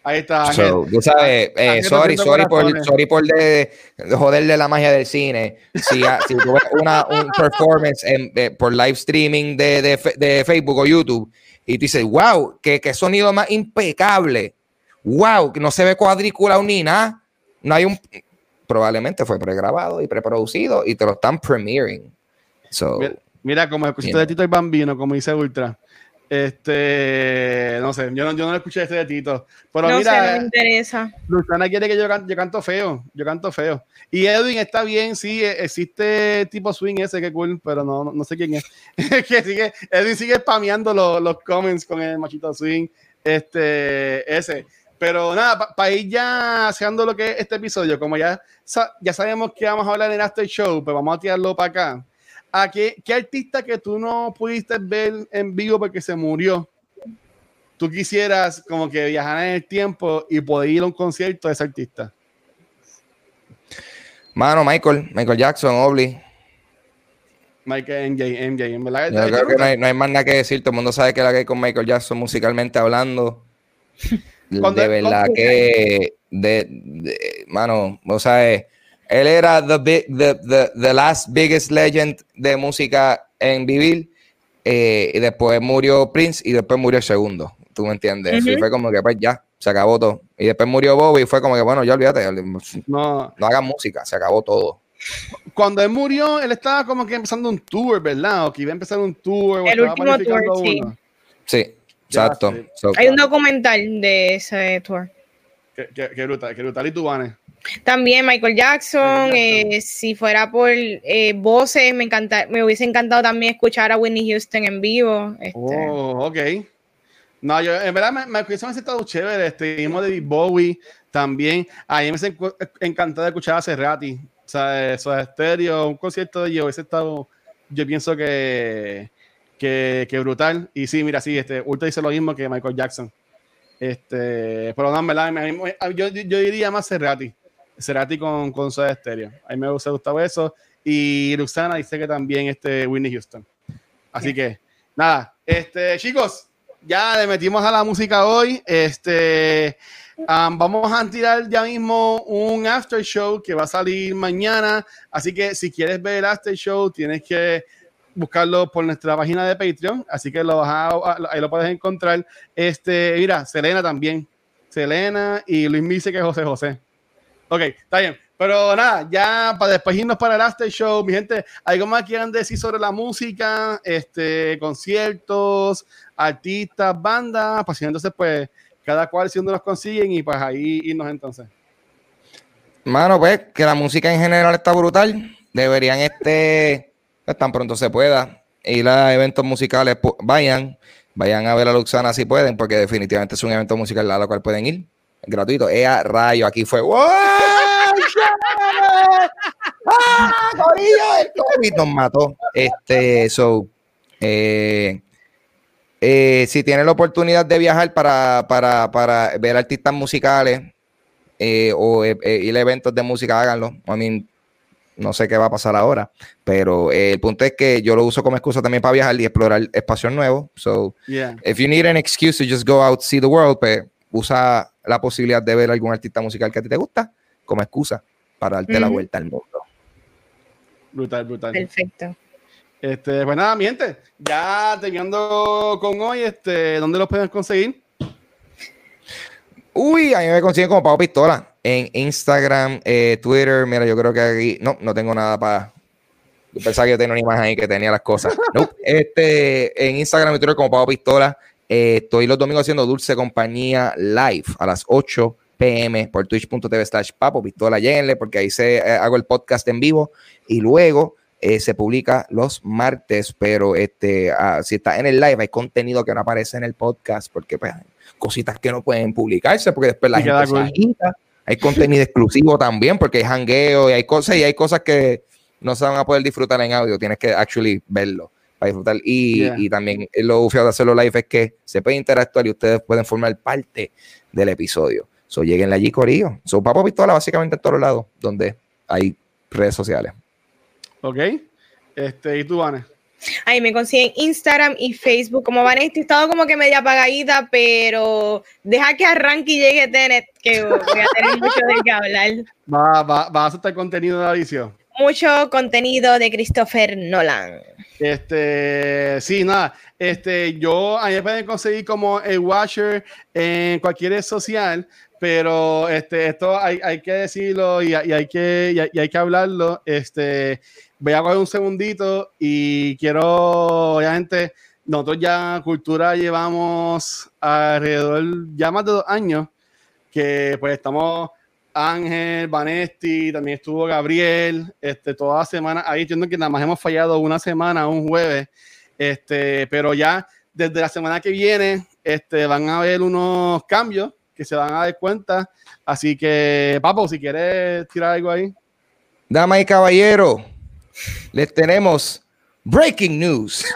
Ahí está. So, tú sabes, eh, Ángel sorry, sorry por, sorry por de, de joderle la magia del cine. Si, ah, si tú ves una, un performance en- de- por live streaming de, de Facebook o YouTube y tú dices, wow, qué, qué sonido más impecable. Wow, que no se ve cuadriculado ni nada. No hay un. Probablemente fue pregrabado y preproducido y te lo están premiering. So, Mira, mira, como escuchaste de Tito el Bambino, como dice Ultra. Este, no sé, yo no, yo no escuché este de Tito. Pero no sé, mira, no me interesa. Luciana quiere que yo, can- yo canto feo. Yo canto feo. Y Edwin está bien, sí, e- existe tipo swing ese, que cool, pero no, no, no sé quién es. *laughs* que sigue, Edwin sigue spameando los, los comments con el machito swing. Este, ese. Pero nada, para ir ya haciendo lo que es este episodio, como ya, ya sabemos que vamos a hablar en After Show, pues vamos a tirarlo para acá. ¿A qué, qué artista que tú no pudiste ver en vivo porque se murió? Tú quisieras como que viajar en el tiempo y poder ir a un concierto de ese artista. mano, Michael, Michael Jackson, Obli. Michael MJ, MJ, en verdad. Yo creo que no hay, no hay más nada que decir. Todo el mundo sabe que la que hay con Michael Jackson musicalmente hablando. *laughs* De verdad que, de, de- mano, o sea, él era the, big, the, the, the last biggest legend de música en vivir. eh, y después murió Prince y después murió el segundo. ¿Tú me entiendes? Y Ujú. fue como que pues ya, se acabó todo. Y después murió Bobby y fue como que bueno, ya olvídate, no No, hagan música, se acabó todo. cuando él murió, él estaba como que empezando un tour, ¿verdad? O que iba a empezar un tour. El último tour, sí. uno. Sí, exacto. So, Hay un documental de ese tour. Qué, qué, qué brutal, qué brutal. ¿Y tú, Vane? También Michael Jackson, Michael Jackson. eh, si fuera por eh, voces, me encanta, me hubiese encantado también escuchar a Whitney Houston en vivo. este. Oh, ok. No, yo en verdad me, me hubiese estado chévere. Este mismo David Bowie también. A mí me encu- encantado escuchar a Cerrati. O sea, eso es estéreo, un concierto de ellos hubiese estado, yo pienso que, que, que brutal. Y sí, mira, sí, este, Ultra dice lo mismo que Michael Jackson. Este, pero no, en verdad, me- me- yo, yo diría más Cerrati. Cerrati con, con Soda Stereo. A mí me hubiese gustado eso. Y Luxana dice que también este Whitney Houston. Así que, nada, este, chicos, ya le metimos a la música hoy. Este, vamos a tirar ya mismo un after show que va a salir mañana. Así que si quieres ver el after show, tienes que buscarlo por nuestra página de Patreon. Así que lo vas a- ahí lo puedes encontrar. Este, mira, Selena también. Selena y Luis me dice que José José. Ok, está bien. Pero nada, ya para después irnos para el after show, mi gente, ¿algo más quieran decir sobre la música, este, conciertos, artistas, bandas? Pues entonces, pues, cada cual si uno los consiguen y pues ahí irnos entonces. Mano, pues, que la música en general está brutal. Deberían, este, pues, tan pronto se pueda, ir a eventos musicales, pu- vayan, vayan a ver a Luxana si pueden, porque definitivamente es un evento musical a lo cual pueden ir. Gratuito. Ea, rayo, aquí fue. ¡Wow! ¡Ah, corillo! El COVID nos mató. Este, so, eh, eh, si tienen la oportunidad de viajar para, para, para ver artistas musicales, eh, o ir a eventos de música, háganlo. I mean, no sé qué va a pasar ahora, pero el punto es que yo lo uso como excusa también para viajar y explorar espacios nuevos. So, Yeah. if you need an excuse to just go out, see the world, pues usa la posibilidad de ver algún artista musical que a ti te gusta como excusa para darte la vuelta al mundo. Brutal, brutal. Perfecto. Este, pues nada, mi gente, ya terminando con hoy, este, ¿dónde los pueden conseguir? Uy, a mí me consiguen como Pau Pistola en Instagram, eh, Twitter. Mira, yo creo que aquí no, no tengo nada para. Yo pensaba que yo tenía una imagen ahí que tenía las cosas. *laughs* No, este, en Instagram y Twitter como Pau Pistola. Eh, estoy los domingos haciendo Dulce Compañía Live a las 8 pm por twitch.tv slash Papo Pistola. Lléguenle porque ahí se, eh, hago el podcast en vivo y luego eh, se publica los martes. Pero este, ah, si está en el live, hay contenido que no aparece en el podcast porque pues cositas que no pueden publicarse porque después la Y gente se agita. Hay contenido exclusivo también porque hay hangueo y hay cosas y hay cosas que no se van a poder disfrutar en audio. Tienes que actually verlo para disfrutar. Y, Yeah. y también lo feo de hacerlo live es que se puede interactuar y ustedes pueden formar parte del episodio. So, lleguen allí, Corillo. So, Papo Pistola básicamente en todos lados donde hay redes sociales. ¿Ok? Este, ¿y tú, Vane? Ahí me consiguen Instagram y Facebook como Vanessa. He estado como que media apagadita, pero deja que arranque y llegue Tenet, que voy a tener mucho de qué hablar. *laughs* Va, va, va a soltar contenido de Alicia. Mucho contenido de Christopher Nolan. Este, sí, nada. Este, yo, a mí me pueden conseguir como el Watcher en cualquier red social, pero este, esto hay, hay que decirlo y, hay que, y, que hablarlo. Este, voy a coger un segundito y quiero, obviamente, nosotros ya Cultura llevamos alrededor ya más de dos años que pues estamos Ángel, Vanesti, también estuvo Gabriel, este, toda la semana ahí, entiendo que nada más hemos fallado una semana, un jueves, este, pero ya desde la semana que viene este, van a haber unos cambios que se van a dar cuenta, así que, Papo, si quieres tirar algo ahí. Dama y caballero, les tenemos breaking news. *laughs*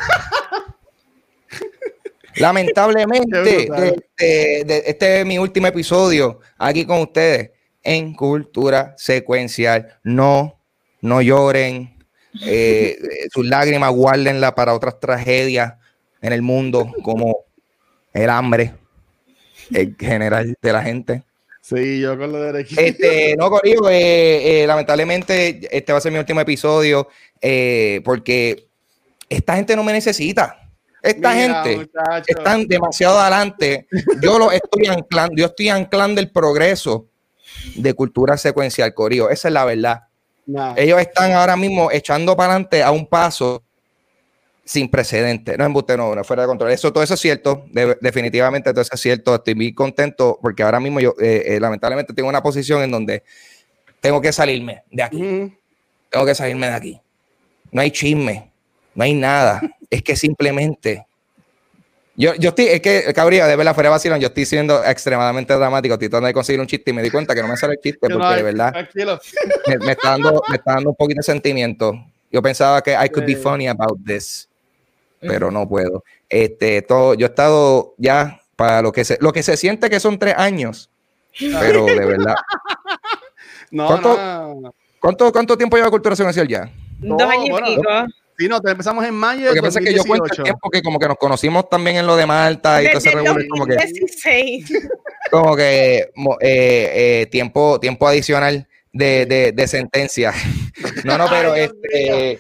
Lamentablemente, Qué brutal. de- de- de- este es mi último episodio aquí con ustedes en Cultura Secuencial. No, no lloren. eh, *laughs* sus lágrimas guárdenlas para otras tragedias en el mundo, como el hambre en general de la gente. Sí, yo con lo de. Este, no, Corillo, eh, eh, lamentablemente este va a ser mi último episodio porque esta gente no me necesita. Esta Mira, gente muchacho. están demasiado adelante. Yo lo estoy anclando, yo estoy anclando el progreso de cultura secuencial, Corillo. Esa es la verdad. Nah. Ellos están ahora mismo echando para adelante a un paso sin precedente. No embuste, no, no fuera de control. Eso, todo eso es cierto. de- definitivamente todo eso es cierto. Estoy muy contento porque ahora mismo yo, eh, eh, lamentablemente, tengo una posición en donde tengo que salirme de aquí. Tengo que salirme de aquí. No hay chisme, no hay nada. *laughs* es que simplemente. Yo, yo estoy, es que, cabría, de verdad, fuera de vacilón, yo estoy siendo extremadamente dramático, estoy tratando de conseguir un chiste y me di cuenta que no me sale el chiste Que no porque de verdad me, me está dando, me está dando un poquito de sentimiento. Yo pensaba que I could be funny about this, pero no puedo. Este, todo, yo he estado ya para lo que se, lo que se siente que son tres años, pero de verdad. *laughs* No, ¿Cuánto- no. ¿Cuánto, cuánto tiempo lleva Cultura Secuencial ya? No, Dos años y pico. Sí, no, te empezamos en mayo Lo que pasa es que yo cuento el 2018. tiempo que como que nos conocimos también en lo de Malta y todo ese revuelo, como que, 2016. *laughs* como que eh, eh, tiempo, tiempo adicional de, de, de sentencia. *laughs* No, no, pero Ay, este,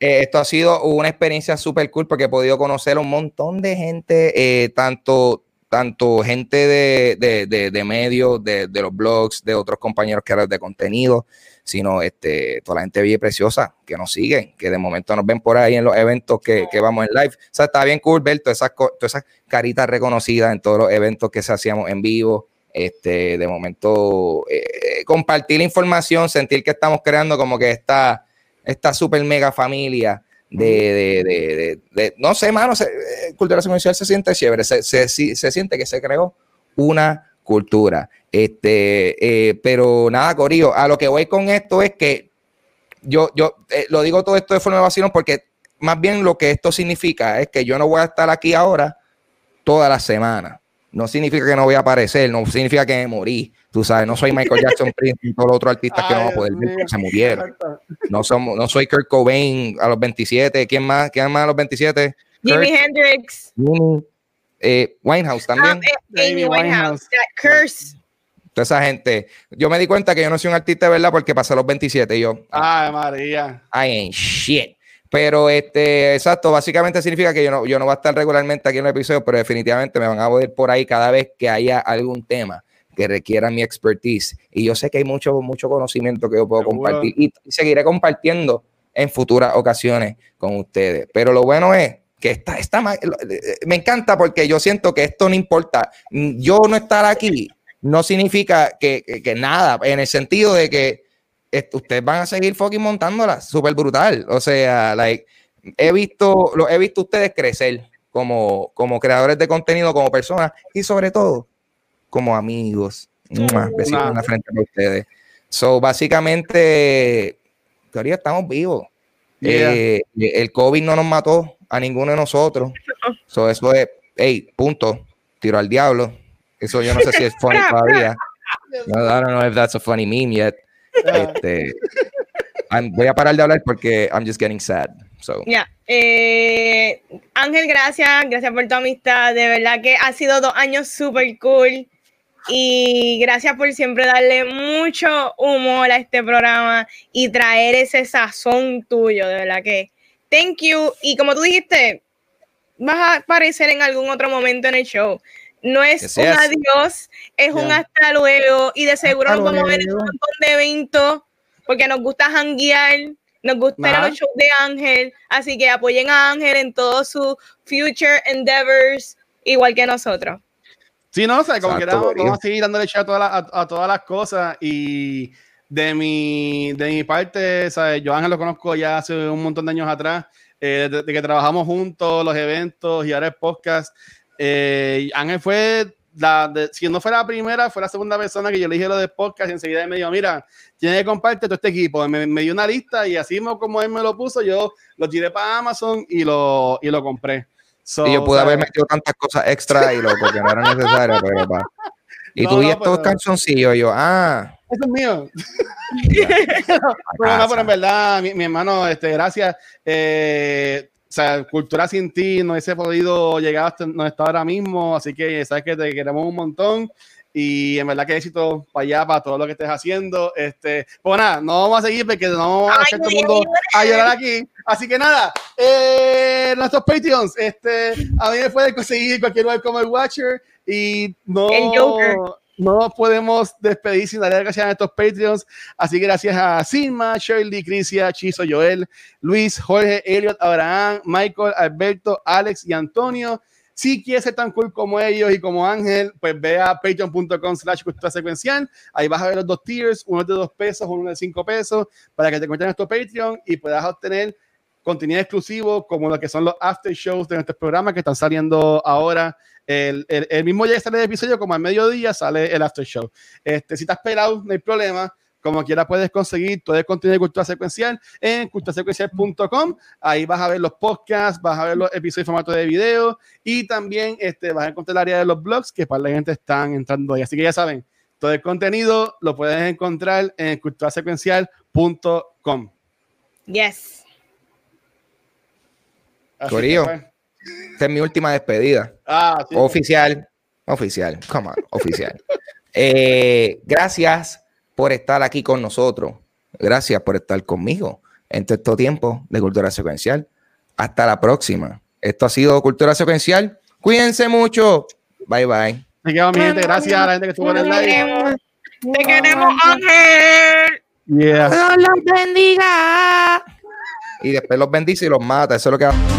eh, esto ha sido una experiencia súper cool porque he podido conocer a un montón de gente, eh, tanto, tanto gente de, de, de, de medios, de, de los blogs, de otros compañeros que eran de contenido, sino este, toda la gente bien preciosa que nos siguen, que de momento nos ven por ahí en los eventos que, que vamos en live. O sea, está bien cool ver todas esas, todas esas caritas reconocidas en todos los eventos que se hacíamos en vivo. Este, de momento, eh, compartir la información, sentir que estamos creando como que esta, esta super mega familia de, de, de, de- de- no sé, mano, se- eh, cultura secuencial se siente chévere, se, se, se siente que se creó una cultura. Este, eh, pero nada, Corillo, a lo que voy con esto es que yo, yo eh, lo digo todo esto de forma de vacilón porque más bien lo que esto significa es que yo no voy a estar aquí ahora toda la semana. No significa que no voy a aparecer, no significa que me morí. Tú sabes, no soy Michael Jackson Prince y todos los otros artistas que no vamos a poder ver porque se murieron. No, somos, no soy Kurt Cobain a los 27. ¿Quién más? ¿Quién más a los 27? Jimi Hendrix. Eh, Winehouse también. Ah, eh, Amy Winehouse. That curse. Toda esa gente. Yo me di cuenta que yo no soy un artista de verdad porque pasé los 27 y yo, Ay, María. I ain't shit. Pero este, exacto, básicamente significa que yo no, yo no voy a estar regularmente aquí en el episodio, pero definitivamente me van a ver por ahí cada vez que haya algún tema que requiera mi expertise. Y yo sé que hay mucho, mucho conocimiento que yo puedo Seguro. compartir y seguiré compartiendo en futuras ocasiones con ustedes. Pero lo bueno es que esta, esta ma- me encanta porque yo siento que esto no importa. Yo no estar aquí no significa que, que- que nada, en el sentido de que ustedes van a seguir fucking montándola, súper brutal. O sea, like, he visto, lo he visto ustedes crecer como, como creadores de contenido, como personas y sobre todo como amigos. Besitos en la frente para ustedes. So, básicamente, teoría estamos vivos. Yeah. Eh, el COVID no nos mató a ninguno de nosotros. *laughs* So, eso es, hey, punto, tiro al diablo. Eso yo no sé si es funny *laughs* todavía. *laughs* No, I don't know if that's a funny meme yet. Este, I'm- voy a parar de hablar porque I'm just getting sad. So, Yeah. Eh, Ángel, gracias, gracias por tu amistad. De verdad que ha sido dos años súper cool. Y gracias por siempre darle mucho humor a este programa y traer ese sazón tuyo, de verdad que. Thank you. Y como tú dijiste, vas a aparecer en algún otro momento en el show. No es un adiós, es un hasta luego. Y de seguro nos vamos a ver en un montón de eventos porque nos gusta hanguear nos gusta los shows de Ángel, así que apoyen a Ángel en todos sus future endeavors, igual que nosotros. Sí, no, o sea, como que vamos a seguir dándole chat a, todas a, todas las cosas y de mi, de mi parte, ¿sabes? yo Ángel lo conozco ya hace un montón de años atrás, eh, desde, que trabajamos juntos, los eventos y ahora el podcast. Eh, Ángel fue si no fue la primera, fue la segunda persona que yo le dije lo de podcast y enseguida me dijo, mira, tiene que compartir todo este equipo. Me, dio una lista y así como él me lo puso, yo lo tiré para Amazon y lo, y lo compré. y yo pude haber metido tantas cosas extra y lo porque no era necesario, pero. *laughs* Y no, tú y estos calzoncillos, yo, ah. Eso es mío. *laughs* pero, no, pero en verdad, mi, mi hermano, este, gracias. Eh, sea, Cultura sin ti no hubiese podido llegar hasta donde está ahora mismo, así que sabes que te queremos un montón y en verdad que éxito para allá, para todo lo que estés haciendo. Este, pues nada, no vamos a seguir porque no vamos a hacer todo el mundo a llorar aquí. Así que nada, eh, nuestros Patreons, este, a mí me pueden conseguir cualquier lugar como el Watcher y no no podemos despedir sin darle gracias a estos Patreons. Así que gracias a Silma, Shirley, Crisia, Chizo, Joel, Luis, Jorge, Elliot, Abraham, Michael, Alberto, Alex y Antonio. Si quieres ser tan cool como ellos y como Ángel, pues ve a patreon.com slash cultura secuencial. Ahí vas a ver los dos tiers, uno de dos pesos, uno de cinco pesos, para que te cuenten nuestro Patreon y puedas obtener contenido exclusivo como lo que son los after shows de nuestro programa que están saliendo ahora el, el, mismo día que sale el episodio, como al mediodía, sale el after show. Este, si estás pelado, no hay problema. Como quiera puedes conseguir todo el contenido de Cultura Secuencial en culturasecuencial.com. Ahí vas a ver los podcasts, vas a ver los episodios en formato de video y también este, vas a encontrar el área de los blogs que para la gente están entrando ahí. Así que ya saben, todo el contenido lo puedes encontrar en culturasecuencial.com. Yes. Corillo. Esta es mi última despedida. Ah, oficial. Oficial. Come on, oficial. *laughs* Eh, gracias por estar aquí con nosotros. Gracias por estar conmigo en todo este tiempo de Cultura Secuencial. Hasta la próxima. Esto ha sido Cultura Secuencial. Cuídense mucho. Bye bye. Gracias a la gente que estuvo en el live. Te queremos, Ángel. Dios los bendiga. Y después los bendice y los mata. Eso es lo que